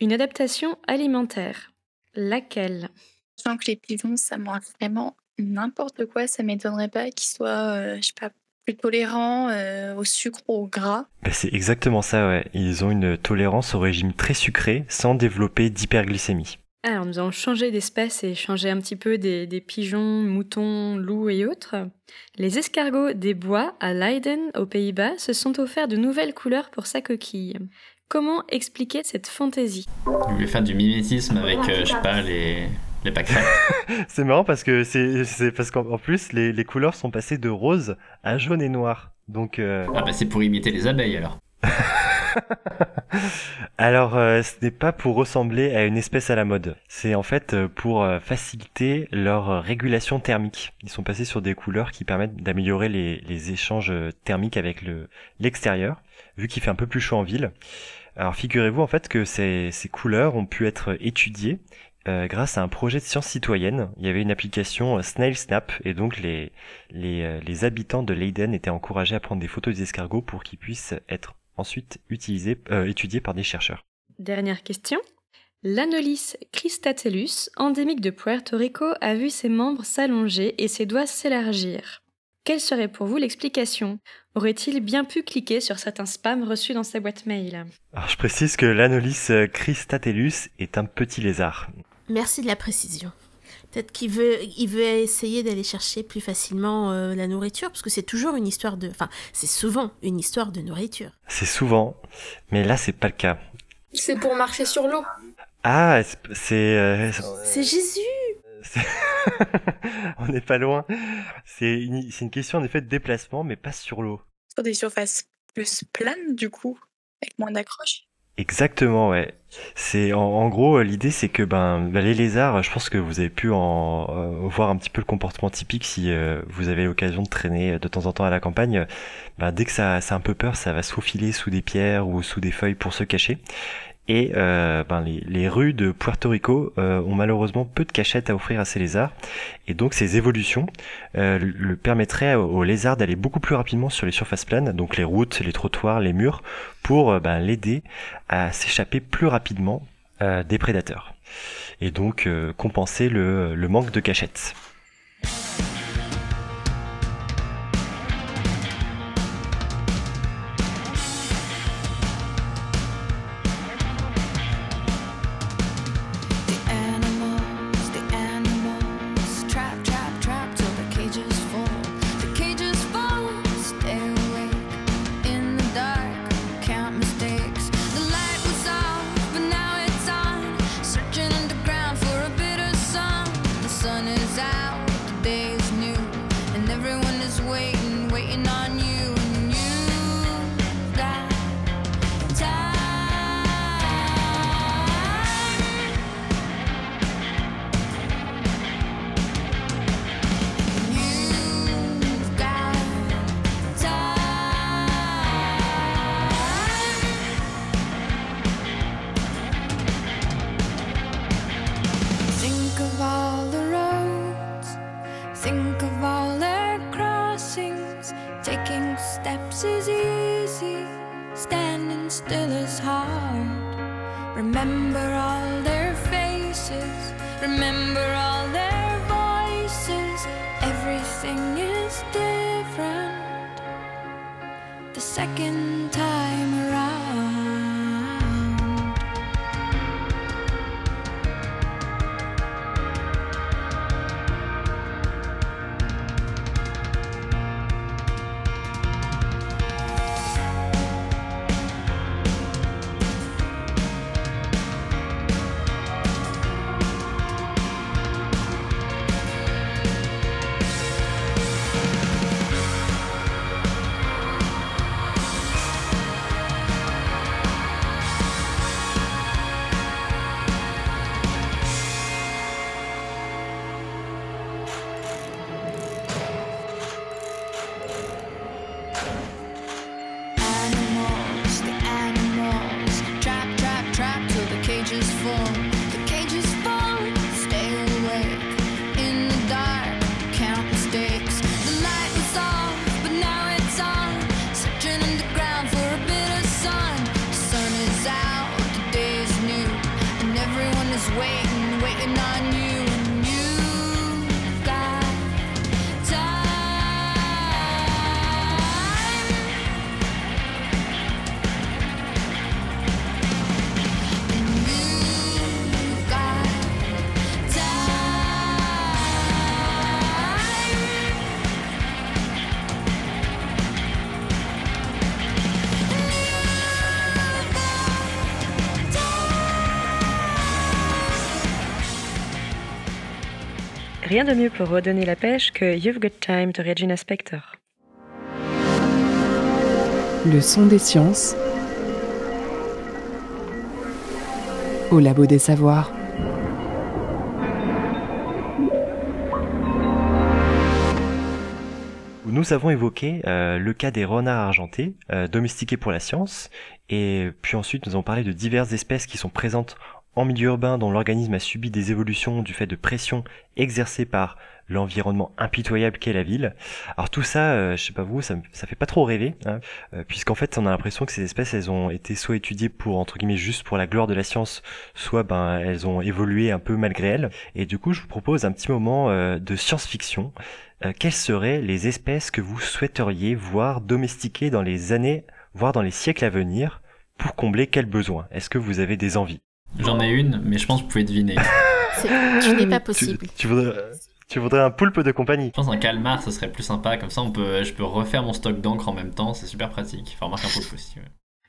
Speaker 3: une adaptation alimentaire. Laquelle?
Speaker 5: Sachant que les pigeons, ça mange vraiment n'importe quoi, ça m'étonnerait pas qu'ils soient, euh, je sais pas, plus tolérants euh, au sucre ou au gras.
Speaker 2: Bah, c'est exactement ça, ouais. Ils ont une tolérance au régime très sucré sans développer d'hyperglycémie.
Speaker 3: Alors nous allons changer d'espèce et changer un petit peu des, pigeons, moutons, loups et autres. Les escargots des bois à Leiden, aux Pays-Bas, se sont offerts de nouvelles couleurs pour sa coquille. Comment expliquer cette fantaisie?
Speaker 4: Vous voulez faire du mimétisme avec, euh, je sais pas, les, les
Speaker 2: c'est marrant parce que c'est parce qu'en plus les, les, couleurs sont passées de rose à jaune et noir. Donc euh,
Speaker 4: ah bah c'est pour imiter les abeilles alors.
Speaker 2: Alors, euh, ce n'est pas pour ressembler à une espèce à la mode. C'est en fait euh, pour euh, faciliter leur régulation thermique. Ils sont passés sur des couleurs qui permettent d'améliorer les, échanges thermiques avec l'extérieur, vu qu'il fait un peu plus chaud en ville. Alors, figurez-vous en fait que ces, couleurs ont pu être étudiées grâce à un projet de science citoyenne. Il y avait une application Snail Snap et donc les, les habitants de Leiden étaient encouragés à prendre des photos des escargots pour qu'ils puissent être
Speaker 8: ensuite utilisés, euh, étudiés par des chercheurs.
Speaker 3: Dernière question. L'Anolis cristatellus, endémique de Puerto Rico, a vu ses membres s'allonger et ses doigts s'élargir. Quelle serait pour vous l'explication? Aurait-il bien pu cliquer sur certains spams reçus dans sa boîte mail?
Speaker 8: Alors, je précise que l'Anolis cristatellus est un petit lézard.
Speaker 7: Merci de la précision. Peut-être qu'il veut, il veut essayer d'aller chercher plus facilement euh, la nourriture, parce que c'est toujours une histoire de... Enfin, c'est souvent une histoire de nourriture.
Speaker 8: C'est souvent, mais là c'est pas le cas.
Speaker 6: C'est pour marcher sur l'eau.
Speaker 8: Ah, c'est... euh,
Speaker 7: C'est Jésus
Speaker 8: c'est- On n'est pas loin. C'est une, c'est une question en effet de déplacement, mais pas sur l'eau.
Speaker 5: Sur des surfaces plus planes, du coup, avec moins d'accroche.
Speaker 8: Exactement, ouais. C'est en, en gros euh, l'idée, c'est que ben bah, les lézards, je pense que vous avez pu en euh, voir un petit peu le comportement typique si euh, vous avez l'occasion de traîner euh, de temps en temps à la campagne. Ben, dès que ça, ça a un peu peur, ça va se faufiler sous des pierres ou sous des feuilles pour se cacher. Et euh, ben, les, les rues de Puerto Rico euh, ont malheureusement peu de cachettes à offrir à ces lézards. Et donc ces évolutions euh, le permettraient aux, lézards d'aller beaucoup plus rapidement sur les surfaces planes, donc les routes, les trottoirs, les murs, pour ben, l'aider à s'échapper plus rapidement des prédateurs. Et donc compenser le, le manque de cachettes.
Speaker 3: Rien de mieux pour redonner la pêche que You've Got Time de Regina Spektor.
Speaker 1: Le son des sciences au labo des savoirs.
Speaker 8: nous avons évoqué euh, le cas des renards argentés, euh, domestiqués pour la science, et puis ensuite nous avons parlé de diverses espèces qui sont présentes en milieu urbain dont l'organisme a subi des évolutions du fait de pressions exercées par
Speaker 2: l'environnement impitoyable qu'est la ville. Alors tout ça, euh, je sais pas vous, ça, ça fait pas trop rêver, hein, euh, puisqu'en fait on a l'impression que ces espèces elles ont été soit étudiées pour entre guillemets juste pour la gloire de la science, soit ben elles ont évolué un peu malgré elles. Et du coup je vous propose un petit moment euh, de science-fiction. Quelles seraient les espèces que vous souhaiteriez voir domestiquées dans les années, voire dans les siècles à venir, pour combler quels besoins? Est-ce que vous avez des envies?
Speaker 4: J'en ai une, mais je pense que vous pouvez deviner.
Speaker 7: C'est- Tu n'es pas possible.
Speaker 2: tu voudrais, tu voudrais un poulpe de compagnie
Speaker 4: Je pense un calmar, ça serait plus sympa. Comme ça, on peut, je peux refaire mon stock d'encre en même temps. C'est super pratique. Enfin, remarque un peu aussi. ouais.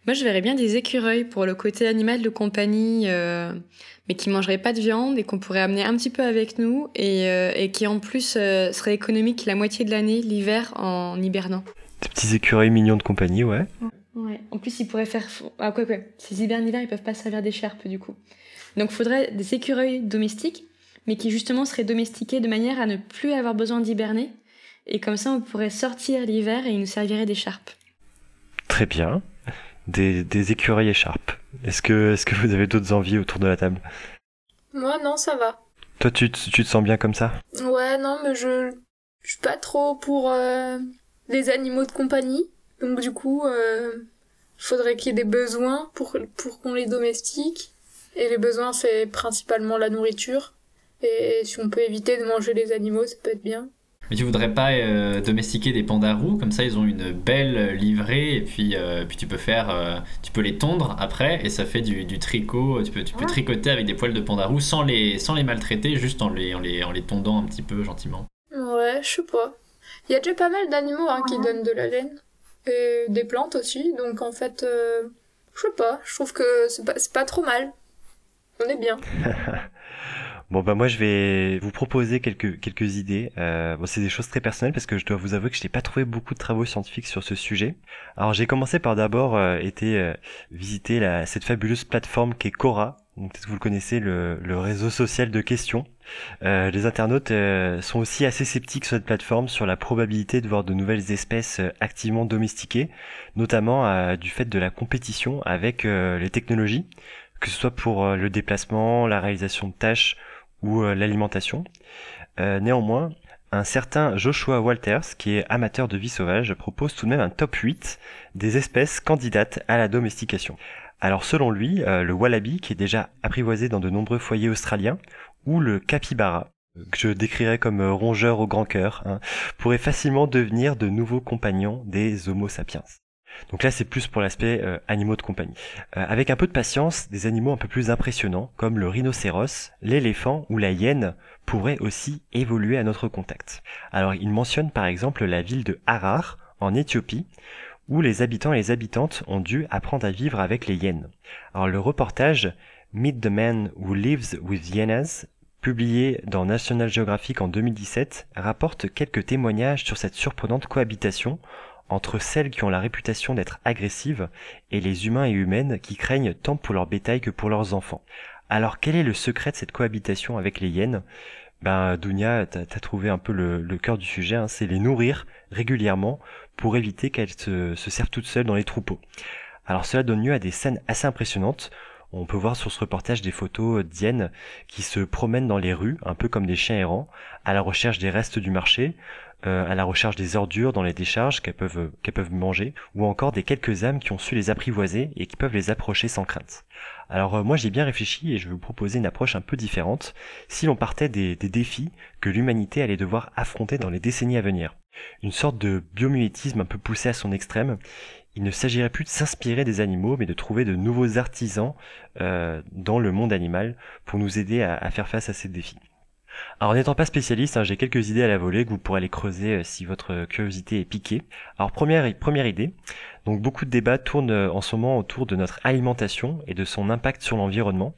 Speaker 3: Moi, je verrais bien des écureuils pour le côté animal de compagnie, euh, mais qui mangeraient pas de viande et qu'on pourrait amener un petit peu avec nous et, euh, et qui en plus euh, serait économique la moitié de l'année, l'hiver, en hibernant.
Speaker 2: Des petits écureuils mignons de compagnie, ouais.
Speaker 3: Ouais. En plus, ils pourraient faire. Ah, quoi, quoi. Ces hivers, hiver, ils peuvent pas servir d'écharpe du coup. Donc, faudrait des écureuils domestiques, mais qui justement seraient domestiqués de manière à ne plus avoir besoin d'hiberner. Et comme ça, on pourrait sortir l'hiver et ils nous serviraient d'écharpe.
Speaker 2: Très bien. Des, des écureuils écharpes. Est-ce que, est-ce que vous avez d'autres envies autour de la table?
Speaker 6: Moi, non, ça va.
Speaker 2: Toi, tu, te- tu te sens bien comme ça?
Speaker 6: Ouais, non, mais je, je suis pas trop pour euh, les animaux de compagnie. Donc, du coup, euh, faudrait qu'il y ait des besoins pour, pour qu'on les domestique. Et les besoins, c'est principalement la nourriture. Et si on peut éviter de manger les animaux, ça peut être bien.
Speaker 4: Mais tu voudrais pas euh, domestiquer des pandarous Comme ça, ils ont une belle livrée. Et puis, euh, puis tu peux faire. euh, tu peux les tondre après. Et ça fait du, du tricot. Tu peux, tu peux
Speaker 6: Ouais.
Speaker 4: tricoter avec des poils de pandarou sans les, sans les maltraiter, juste en les, en, les, en les tondant un petit peu gentiment.
Speaker 6: Ouais, je sais pas. Il y a déjà pas mal d'animaux hein, qui donnent de la laine. Des plantes aussi. Donc, en fait, euh, je sais pas. Je trouve que c'est pas, pas trop mal. On est bien.
Speaker 2: Bon bah moi je vais vous proposer quelques quelques idées. Euh, bon c'est des choses très personnelles parce que je dois vous avouer que je n'ai pas trouvé beaucoup de travaux scientifiques sur ce sujet. Alors j'ai commencé par d'abord euh, été visiter la, cette fabuleuse plateforme qu'est Quora. Peut-être que vous le connaissez, le, le réseau social de questions. Euh, les internautes euh, sont aussi assez sceptiques sur cette plateforme sur la probabilité de voir de nouvelles espèces euh, activement domestiquées, notamment euh, du fait de la compétition avec euh, les technologies, que ce soit pour euh, le déplacement, la réalisation de tâches ou l'alimentation. Néanmoins, un certain Joshua Walters, qui est amateur de vie sauvage, propose tout de même un top 8 des espèces candidates à la domestication. Alors selon lui, euh, le wallaby, qui est déjà apprivoisé dans de nombreux foyers australiens, ou le capybara, que je décrirais comme euh, rongeur au grand cœur, hein, pourrait facilement devenir de nouveaux compagnons des Homo sapiens. Donc là, c'est plus pour l'aspect euh, animaux de compagnie. Avec un peu de patience, des animaux un peu plus impressionnants, comme le rhinocéros, l'éléphant ou la hyène, pourraient aussi évoluer à notre contact. Alors, il mentionne par exemple la ville de Harar, en Éthiopie, où les habitants et les habitantes ont dû apprendre à vivre avec les hyènes. Alors, le reportage Meet the Man Who Lives with Hyenas, publié dans National Geographic en 2017, rapporte quelques témoignages sur cette surprenante cohabitation entre celles qui ont la réputation d'être agressives et les humains et humaines qui craignent tant pour leur bétail que pour leurs enfants. Alors quel est le secret de cette cohabitation avec les hyènes? Ben Dounia, t'as as trouvé un peu le, le cœur du sujet, hein, c'est les nourrir régulièrement pour éviter qu'elles se, se servent toutes seules dans les troupeaux. Alors cela donne lieu à des scènes assez impressionnantes. On peut voir sur ce reportage des photos d'hyènes qui se promènent dans les rues, un peu comme des chiens errants, à la recherche des restes du marché, euh, à la recherche des ordures dans les décharges qu'elles peuvent, qu'elles peuvent manger, ou encore des quelques âmes qui ont su les apprivoiser et qui peuvent les approcher sans crainte. Alors euh, moi j'ai bien réfléchi et je vais vous proposer une approche un peu différente si l'on partait des défis que l'humanité allait devoir affronter dans les décennies à venir. Une sorte de biomimétisme un peu poussé à son extrême. Il ne s'agirait plus de s'inspirer des animaux, mais de trouver de nouveaux artisans euh, dans le monde animal pour nous aider à, faire face à ces défis. Alors n'étant pas spécialiste, hein, j'ai quelques idées à la volée que vous pourrez aller creuser euh, si votre curiosité est piquée. Alors première, idée, donc beaucoup de débats tournent euh, en ce moment autour de notre alimentation et de son impact sur l'environnement.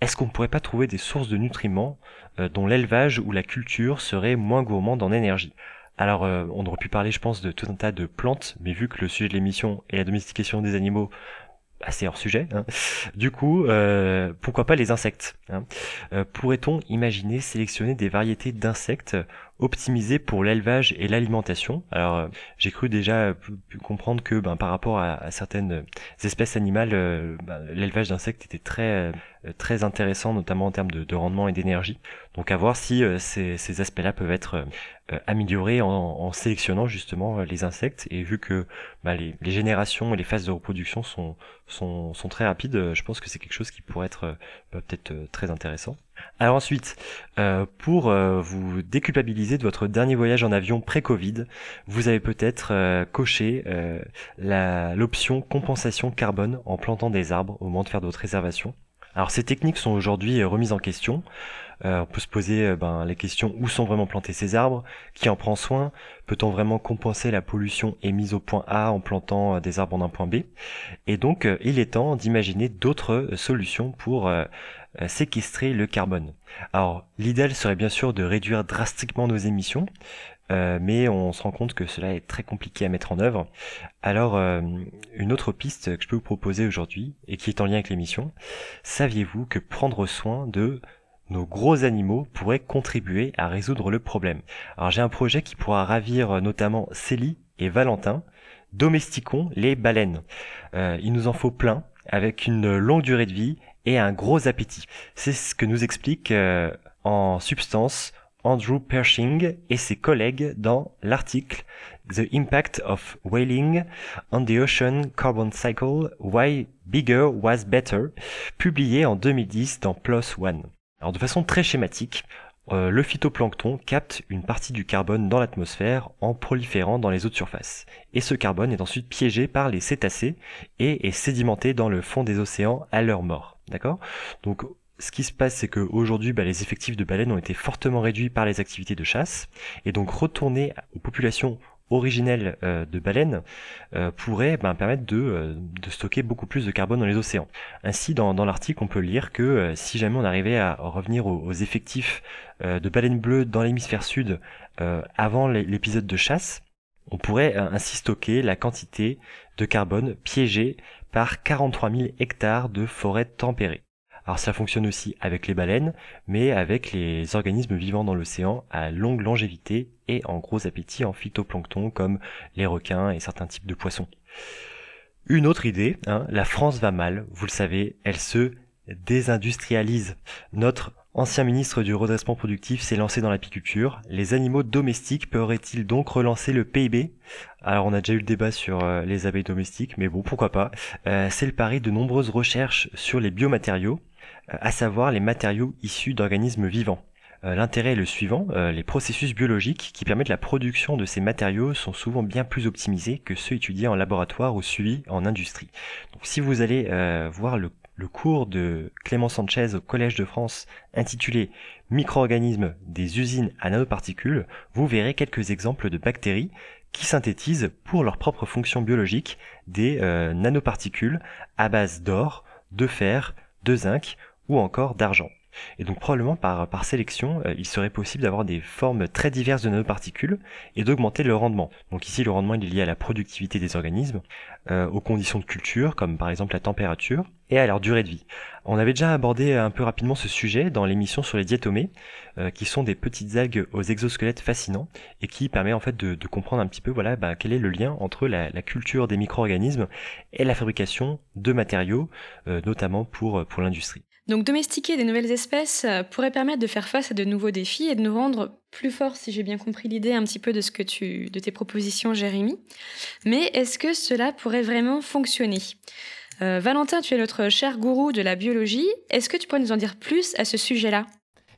Speaker 2: Est-ce qu'on ne pourrait pas trouver des sources de nutriments dont l'élevage ou la culture serait moins gourmande en énergie? Alors, euh, on aurait pu parler, je pense, de tout un tas de plantes, mais vu que le sujet de l'émission est la domestication des animaux, assez hors sujet. hein. Du coup, euh, pourquoi pas les insectes hein Euh, Pourrait-on imaginer sélectionner des variétés d'insectes optimisées pour l'élevage et l'alimentation? Alors, j'ai cru déjà comprendre que ben, par rapport à, certaines espèces animales, ben, l'élevage d'insectes était très très intéressant, notamment en termes de, de rendement et d'énergie. Donc à voir si ces aspects-là peuvent être euh, améliorés en, sélectionnant justement euh, les insectes. Et vu que bah, les, générations et les phases de reproduction sont, sont, sont très rapides, euh, je pense que c'est quelque chose qui pourrait être bah, peut-être très intéressant. Alors ensuite, pour vous déculpabiliser de votre dernier voyage en avion pré-Covid, vous avez peut-être euh, coché l'option compensation carbone en plantant des arbres au moment de faire votre réservation. Alors ces techniques sont aujourd'hui euh, remises en question. Euh, on peut se poser euh, ben, les questions où sont vraiment plantés ces arbres, qui en prend soin, peut-on vraiment compenser la pollution émise au point A en plantant euh, des arbres en un point B? Et donc il est temps d'imaginer d'autres solutions pour séquestrer le carbone. Alors l'idéal serait bien sûr de réduire drastiquement nos émissions, euh, mais on se rend compte que cela est très compliqué à mettre en œuvre. Alors euh, une autre piste que je peux vous proposer aujourd'hui et qui est en lien avec l'émission, saviez-vous que prendre soin de nos gros animaux pourrait contribuer à résoudre le problème? Alors j'ai un projet qui pourra ravir euh, notamment Célie et Valentin. Domestiquons les baleines. Il nous en faut plein, avec une longue durée de vie et un gros appétit. C'est ce que nous explique en substance Andrew Pershing et ses collègues dans l'article The Impact of Whaling on the Ocean Carbon Cycle, Why Bigger Was Better, publié en 2010 dans PLOS ONE. Alors de façon très schématique, euh, le phytoplancton capte une partie du carbone dans l'atmosphère en proliférant dans les eaux de surface. Et ce carbone est ensuite piégé par les cétacés et est sédimenté dans le fond des océans à leur mort. D'accord? Donc ce qui se passe, c'est qu'aujourd'hui, bah, les effectifs de baleines ont été fortement réduits par les activités de chasse, et donc retourner aux populations originelles euh, de baleines euh, pourrait ben, permettre de, euh, de stocker beaucoup plus de carbone dans les océans. Ainsi, dans, dans l'article, on peut lire que si jamais on arrivait à revenir aux, effectifs de baleines bleues dans l'hémisphère sud avant l'é- l'épisode de chasse, on pourrait ainsi stocker la quantité de carbone piégée par 43 000 hectares de forêts tempérées. Alors ça fonctionne aussi avec les baleines, mais avec les organismes vivant dans l'océan à longue longévité et en gros appétit en phytoplancton comme les requins et certains types de poissons. Une autre idée, hein, la France va mal, vous le savez, elle se désindustrialise. Notre ancien ministre du redressement productif s'est lancé dans l'apiculture. Les animaux domestiques pourraient-ils donc relancer le PIB Alors on a déjà eu le débat sur euh, les abeilles domestiques, mais bon, pourquoi pas? Euh, C'est le pari de nombreuses recherches sur les biomatériaux, à savoir les matériaux issus d'organismes vivants. Euh, L'intérêt est le suivant, euh, les processus biologiques qui permettent la production de ces matériaux sont souvent bien plus optimisés que ceux étudiés en laboratoire ou suivis en industrie. Donc si vous allez euh, voir le, cours de Clément Sanchez au Collège de France intitulé Micro-organismes des usines à nanoparticules, vous verrez quelques exemples de bactéries qui synthétisent pour leur propre fonction biologique des nanoparticules à base d'or, de fer, de zinc ou encore d'argent. Et donc probablement par, sélection, euh, il serait possible d'avoir des formes très diverses de nanoparticules et d'augmenter le rendement. Donc ici le rendement il est lié à la productivité des organismes, euh, aux conditions de culture comme par exemple la température et à leur durée de vie. On avait déjà abordé un peu rapidement ce sujet dans l'émission sur les diatomées, euh, qui sont des petites algues aux exosquelettes fascinants et qui permet en fait de, comprendre un petit peu voilà bah, quel est le lien entre la, culture des micro-organismes et la fabrication de matériaux, euh, notamment pour, pour l'industrie.
Speaker 3: Donc domestiquer des nouvelles espèces euh, pourrait permettre de faire face à de nouveaux défis et de nous rendre plus forts, si j'ai bien compris l'idée un petit peu de ce que tu, de tes propositions, Jérémy. Mais est-ce que cela pourrait vraiment fonctionner? Euh, Valentin, tu es notre cher gourou de la biologie. Est-ce que tu pourrais nous en dire plus à ce sujet-là?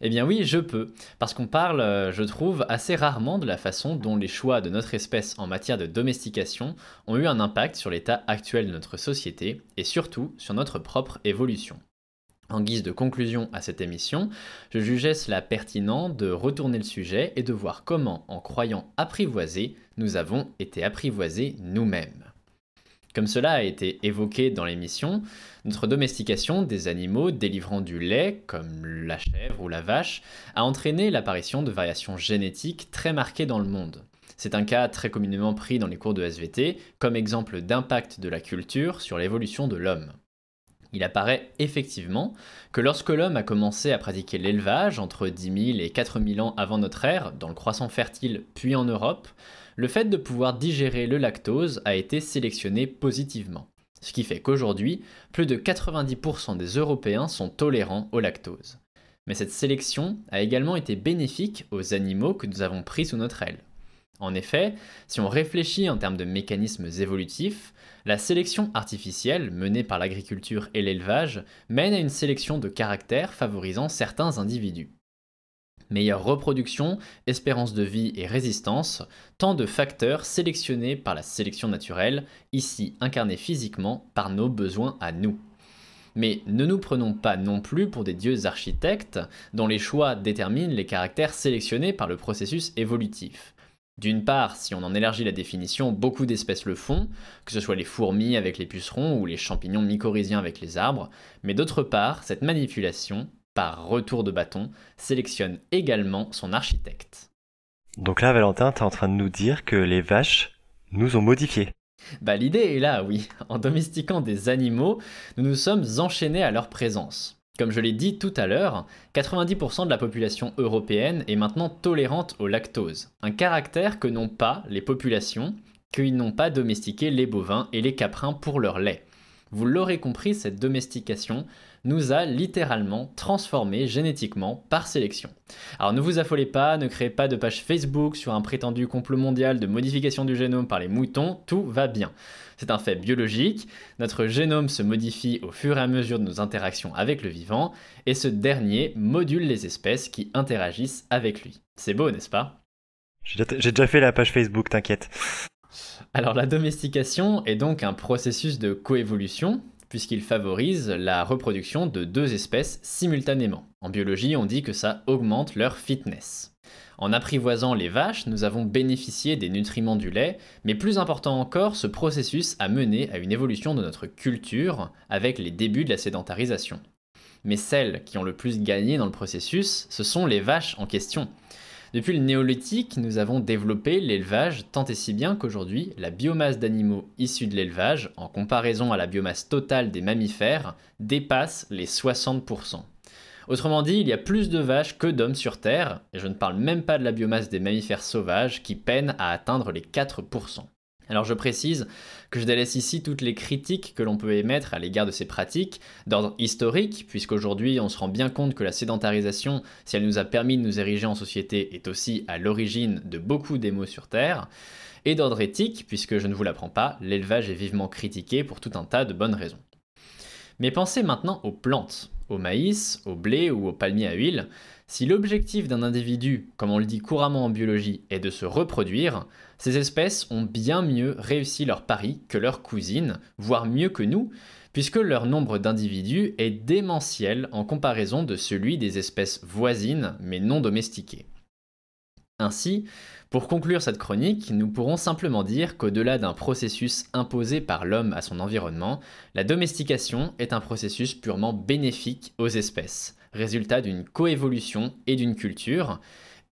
Speaker 4: Eh bien oui, je peux, parce qu'on parle, euh, je trouve, assez rarement de la façon dont les choix de notre espèce en matière de domestication ont eu un impact sur l'état actuel de notre société et surtout sur notre propre évolution. En guise de conclusion à cette émission, je jugeais cela pertinent de retourner le sujet et de voir comment, en croyant apprivoisés, nous avons été apprivoisés nous-mêmes. Comme cela a été évoqué dans l'émission, notre domestication des animaux délivrant du lait, comme la chèvre ou la vache, a entraîné l'apparition de variations génétiques très marquées dans le monde. C'est un cas très communément pris dans les cours de SVT comme exemple d'impact de la culture sur l'évolution de l'homme. Il apparaît effectivement que lorsque l'homme a commencé à pratiquer l'élevage entre 10 000 et 4 000 ans avant notre ère, dans le croissant fertile puis en Europe, le fait de pouvoir digérer le lactose a été sélectionné positivement. Ce qui fait qu'aujourd'hui, plus de 90% des Européens sont tolérants au lactose. Mais cette sélection a également été bénéfique aux animaux que nous avons pris sous notre aile. En effet, si on réfléchit en termes de mécanismes évolutifs, la sélection artificielle menée par l'agriculture et l'élevage mène à une sélection de caractères favorisant certains individus. Meilleure reproduction, espérance de vie et résistance, tant de facteurs sélectionnés par la sélection naturelle, ici incarnés physiquement par nos besoins à nous. Mais ne nous prenons pas non plus pour des dieux architectes dont les choix déterminent les caractères sélectionnés par le processus évolutif. D'une part, si on en élargit la définition, beaucoup d'espèces le font, que ce soit les fourmis avec les pucerons ou les champignons mycorhiziens avec les arbres, mais d'autre part, cette manipulation, par retour de bâton, sélectionne également son architecte.
Speaker 2: Donc là, Valentin, t'es en train de nous dire que les vaches nous ont modifiés.
Speaker 4: Bah l'idée est là, oui. En domestiquant des animaux, nous nous sommes enchaînés à leur présence. Comme je l'ai dit tout à l'heure, 90% de la population européenne est maintenant tolérante au lactose, un caractère que n'ont pas les populations qui n'ont pas domestiqué les bovins et les caprins pour leur lait. Vous l'aurez compris, cette domestication nous a littéralement transformés génétiquement par sélection. Alors ne vous affolez pas, ne créez pas de page Facebook sur un prétendu complot mondial de modification du génome par les moutons, tout va bien. C'est un fait biologique, notre génome se modifie au fur et à mesure de nos interactions avec le vivant, et ce dernier module les espèces qui interagissent avec lui. C'est beau, n'est-ce pas?
Speaker 2: J'ai déjà- j'ai déjà fait la page Facebook, t'inquiète.
Speaker 4: Alors la domestication est donc un processus de coévolution puisqu'il favorise la reproduction de deux espèces simultanément. En biologie, on dit que ça augmente leur fitness. En apprivoisant les vaches, nous avons bénéficié des nutriments du lait, mais plus important encore, ce processus a mené à une évolution de notre culture avec les débuts de la sédentarisation. Mais celles qui ont le plus gagné dans le processus, ce sont les vaches en question. Depuis le néolithique, nous avons développé l'élevage tant et si bien qu'aujourd'hui, la biomasse d'animaux issus de l'élevage, en comparaison à la biomasse totale des mammifères, dépasse les 60%. Autrement dit, il y a plus de vaches que d'hommes sur Terre, et je ne parle même pas de la biomasse des mammifères sauvages qui peinent à atteindre les 4%. Alors je précise que je délaisse ici toutes les critiques que l'on peut émettre à l'égard de ces pratiques, d'ordre historique, puisqu'aujourd'hui on se rend bien compte que la sédentarisation, si elle nous a permis de nous ériger en société, est aussi à l'origine de beaucoup des maux sur Terre, et d'ordre éthique, puisque je ne vous l'apprends pas, l'élevage est vivement critiqué pour tout un tas de bonnes raisons. Mais pensez maintenant aux plantes, au maïs, au blé ou au palmier à huile. Si l'objectif d'un individu, comme on le dit couramment en biologie, est de se reproduire, ces espèces ont bien mieux réussi leur pari que leurs cousines, voire mieux que nous, puisque leur nombre d'individus est démentiel en comparaison de celui des espèces voisines mais non domestiquées. Ainsi, pour conclure cette chronique, nous pourrons simplement dire qu'au-delà d'un processus imposé par l'homme à son environnement, la domestication est un processus purement bénéfique aux espèces, résultat d'une coévolution et d'une culture,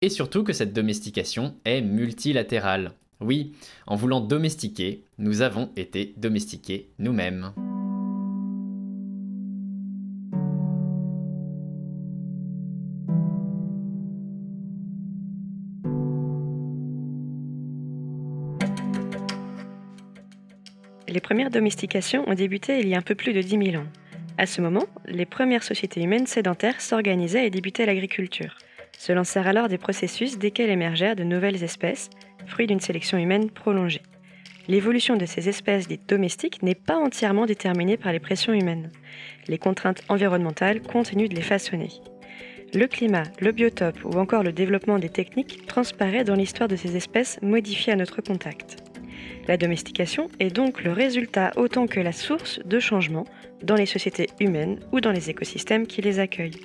Speaker 4: et surtout que cette domestication est multilatérale. Oui, en voulant domestiquer, nous avons été domestiqués nous-mêmes.
Speaker 3: Les premières domestications ont débuté il y a un peu plus de 10 000 ans. À ce moment, les premières sociétés humaines sédentaires s'organisaient et débutaient l'agriculture. Se lancèrent alors des processus desquels émergèrent de nouvelles espèces, fruits d'une sélection humaine prolongée. L'évolution de ces espèces dites domestiques n'est pas entièrement déterminée par les pressions humaines. Les contraintes environnementales continuent de les façonner. Le climat, le biotope ou encore le développement des techniques transparaît dans l'histoire de ces espèces modifiées à notre contact. La domestication est donc le résultat autant que la source de changements dans les sociétés humaines ou dans les écosystèmes qui les accueillent.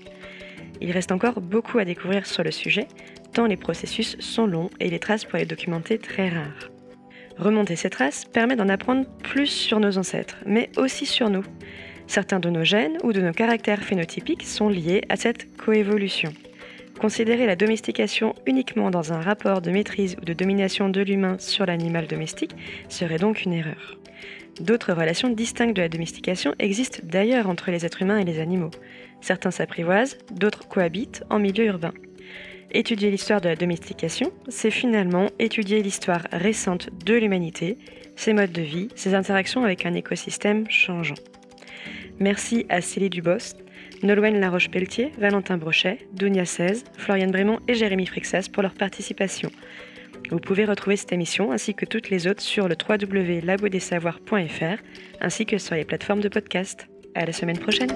Speaker 3: Il reste encore beaucoup à découvrir sur le sujet, tant les processus sont longs et les traces pour les documenter très rares. Remonter ces traces permet d'en apprendre plus sur nos ancêtres, mais aussi sur nous. Certains de nos gènes ou de nos caractères phénotypiques sont liés à cette coévolution. Considérer la domestication uniquement dans un rapport de maîtrise ou de domination de l'humain sur l'animal domestique serait donc une erreur. D'autres relations distinctes de la domestication existent d'ailleurs entre les êtres humains et les animaux. Certains s'apprivoisent, d'autres cohabitent en milieu urbain. Étudier l'histoire de la domestication, c'est finalement étudier l'histoire récente de l'humanité, ses modes de vie, ses interactions avec un écosystème changeant. Merci à Célie Dubos, Nolwenn Laroche-Pelletier, Valentin Brochet, Dounia 16, Floriane Brémond et Jérémy Frixas pour leur participation. Vous pouvez retrouver cette émission ainsi que toutes les autres sur le www.labodesavoirs.fr ainsi que sur les plateformes de podcast. À la semaine prochaine!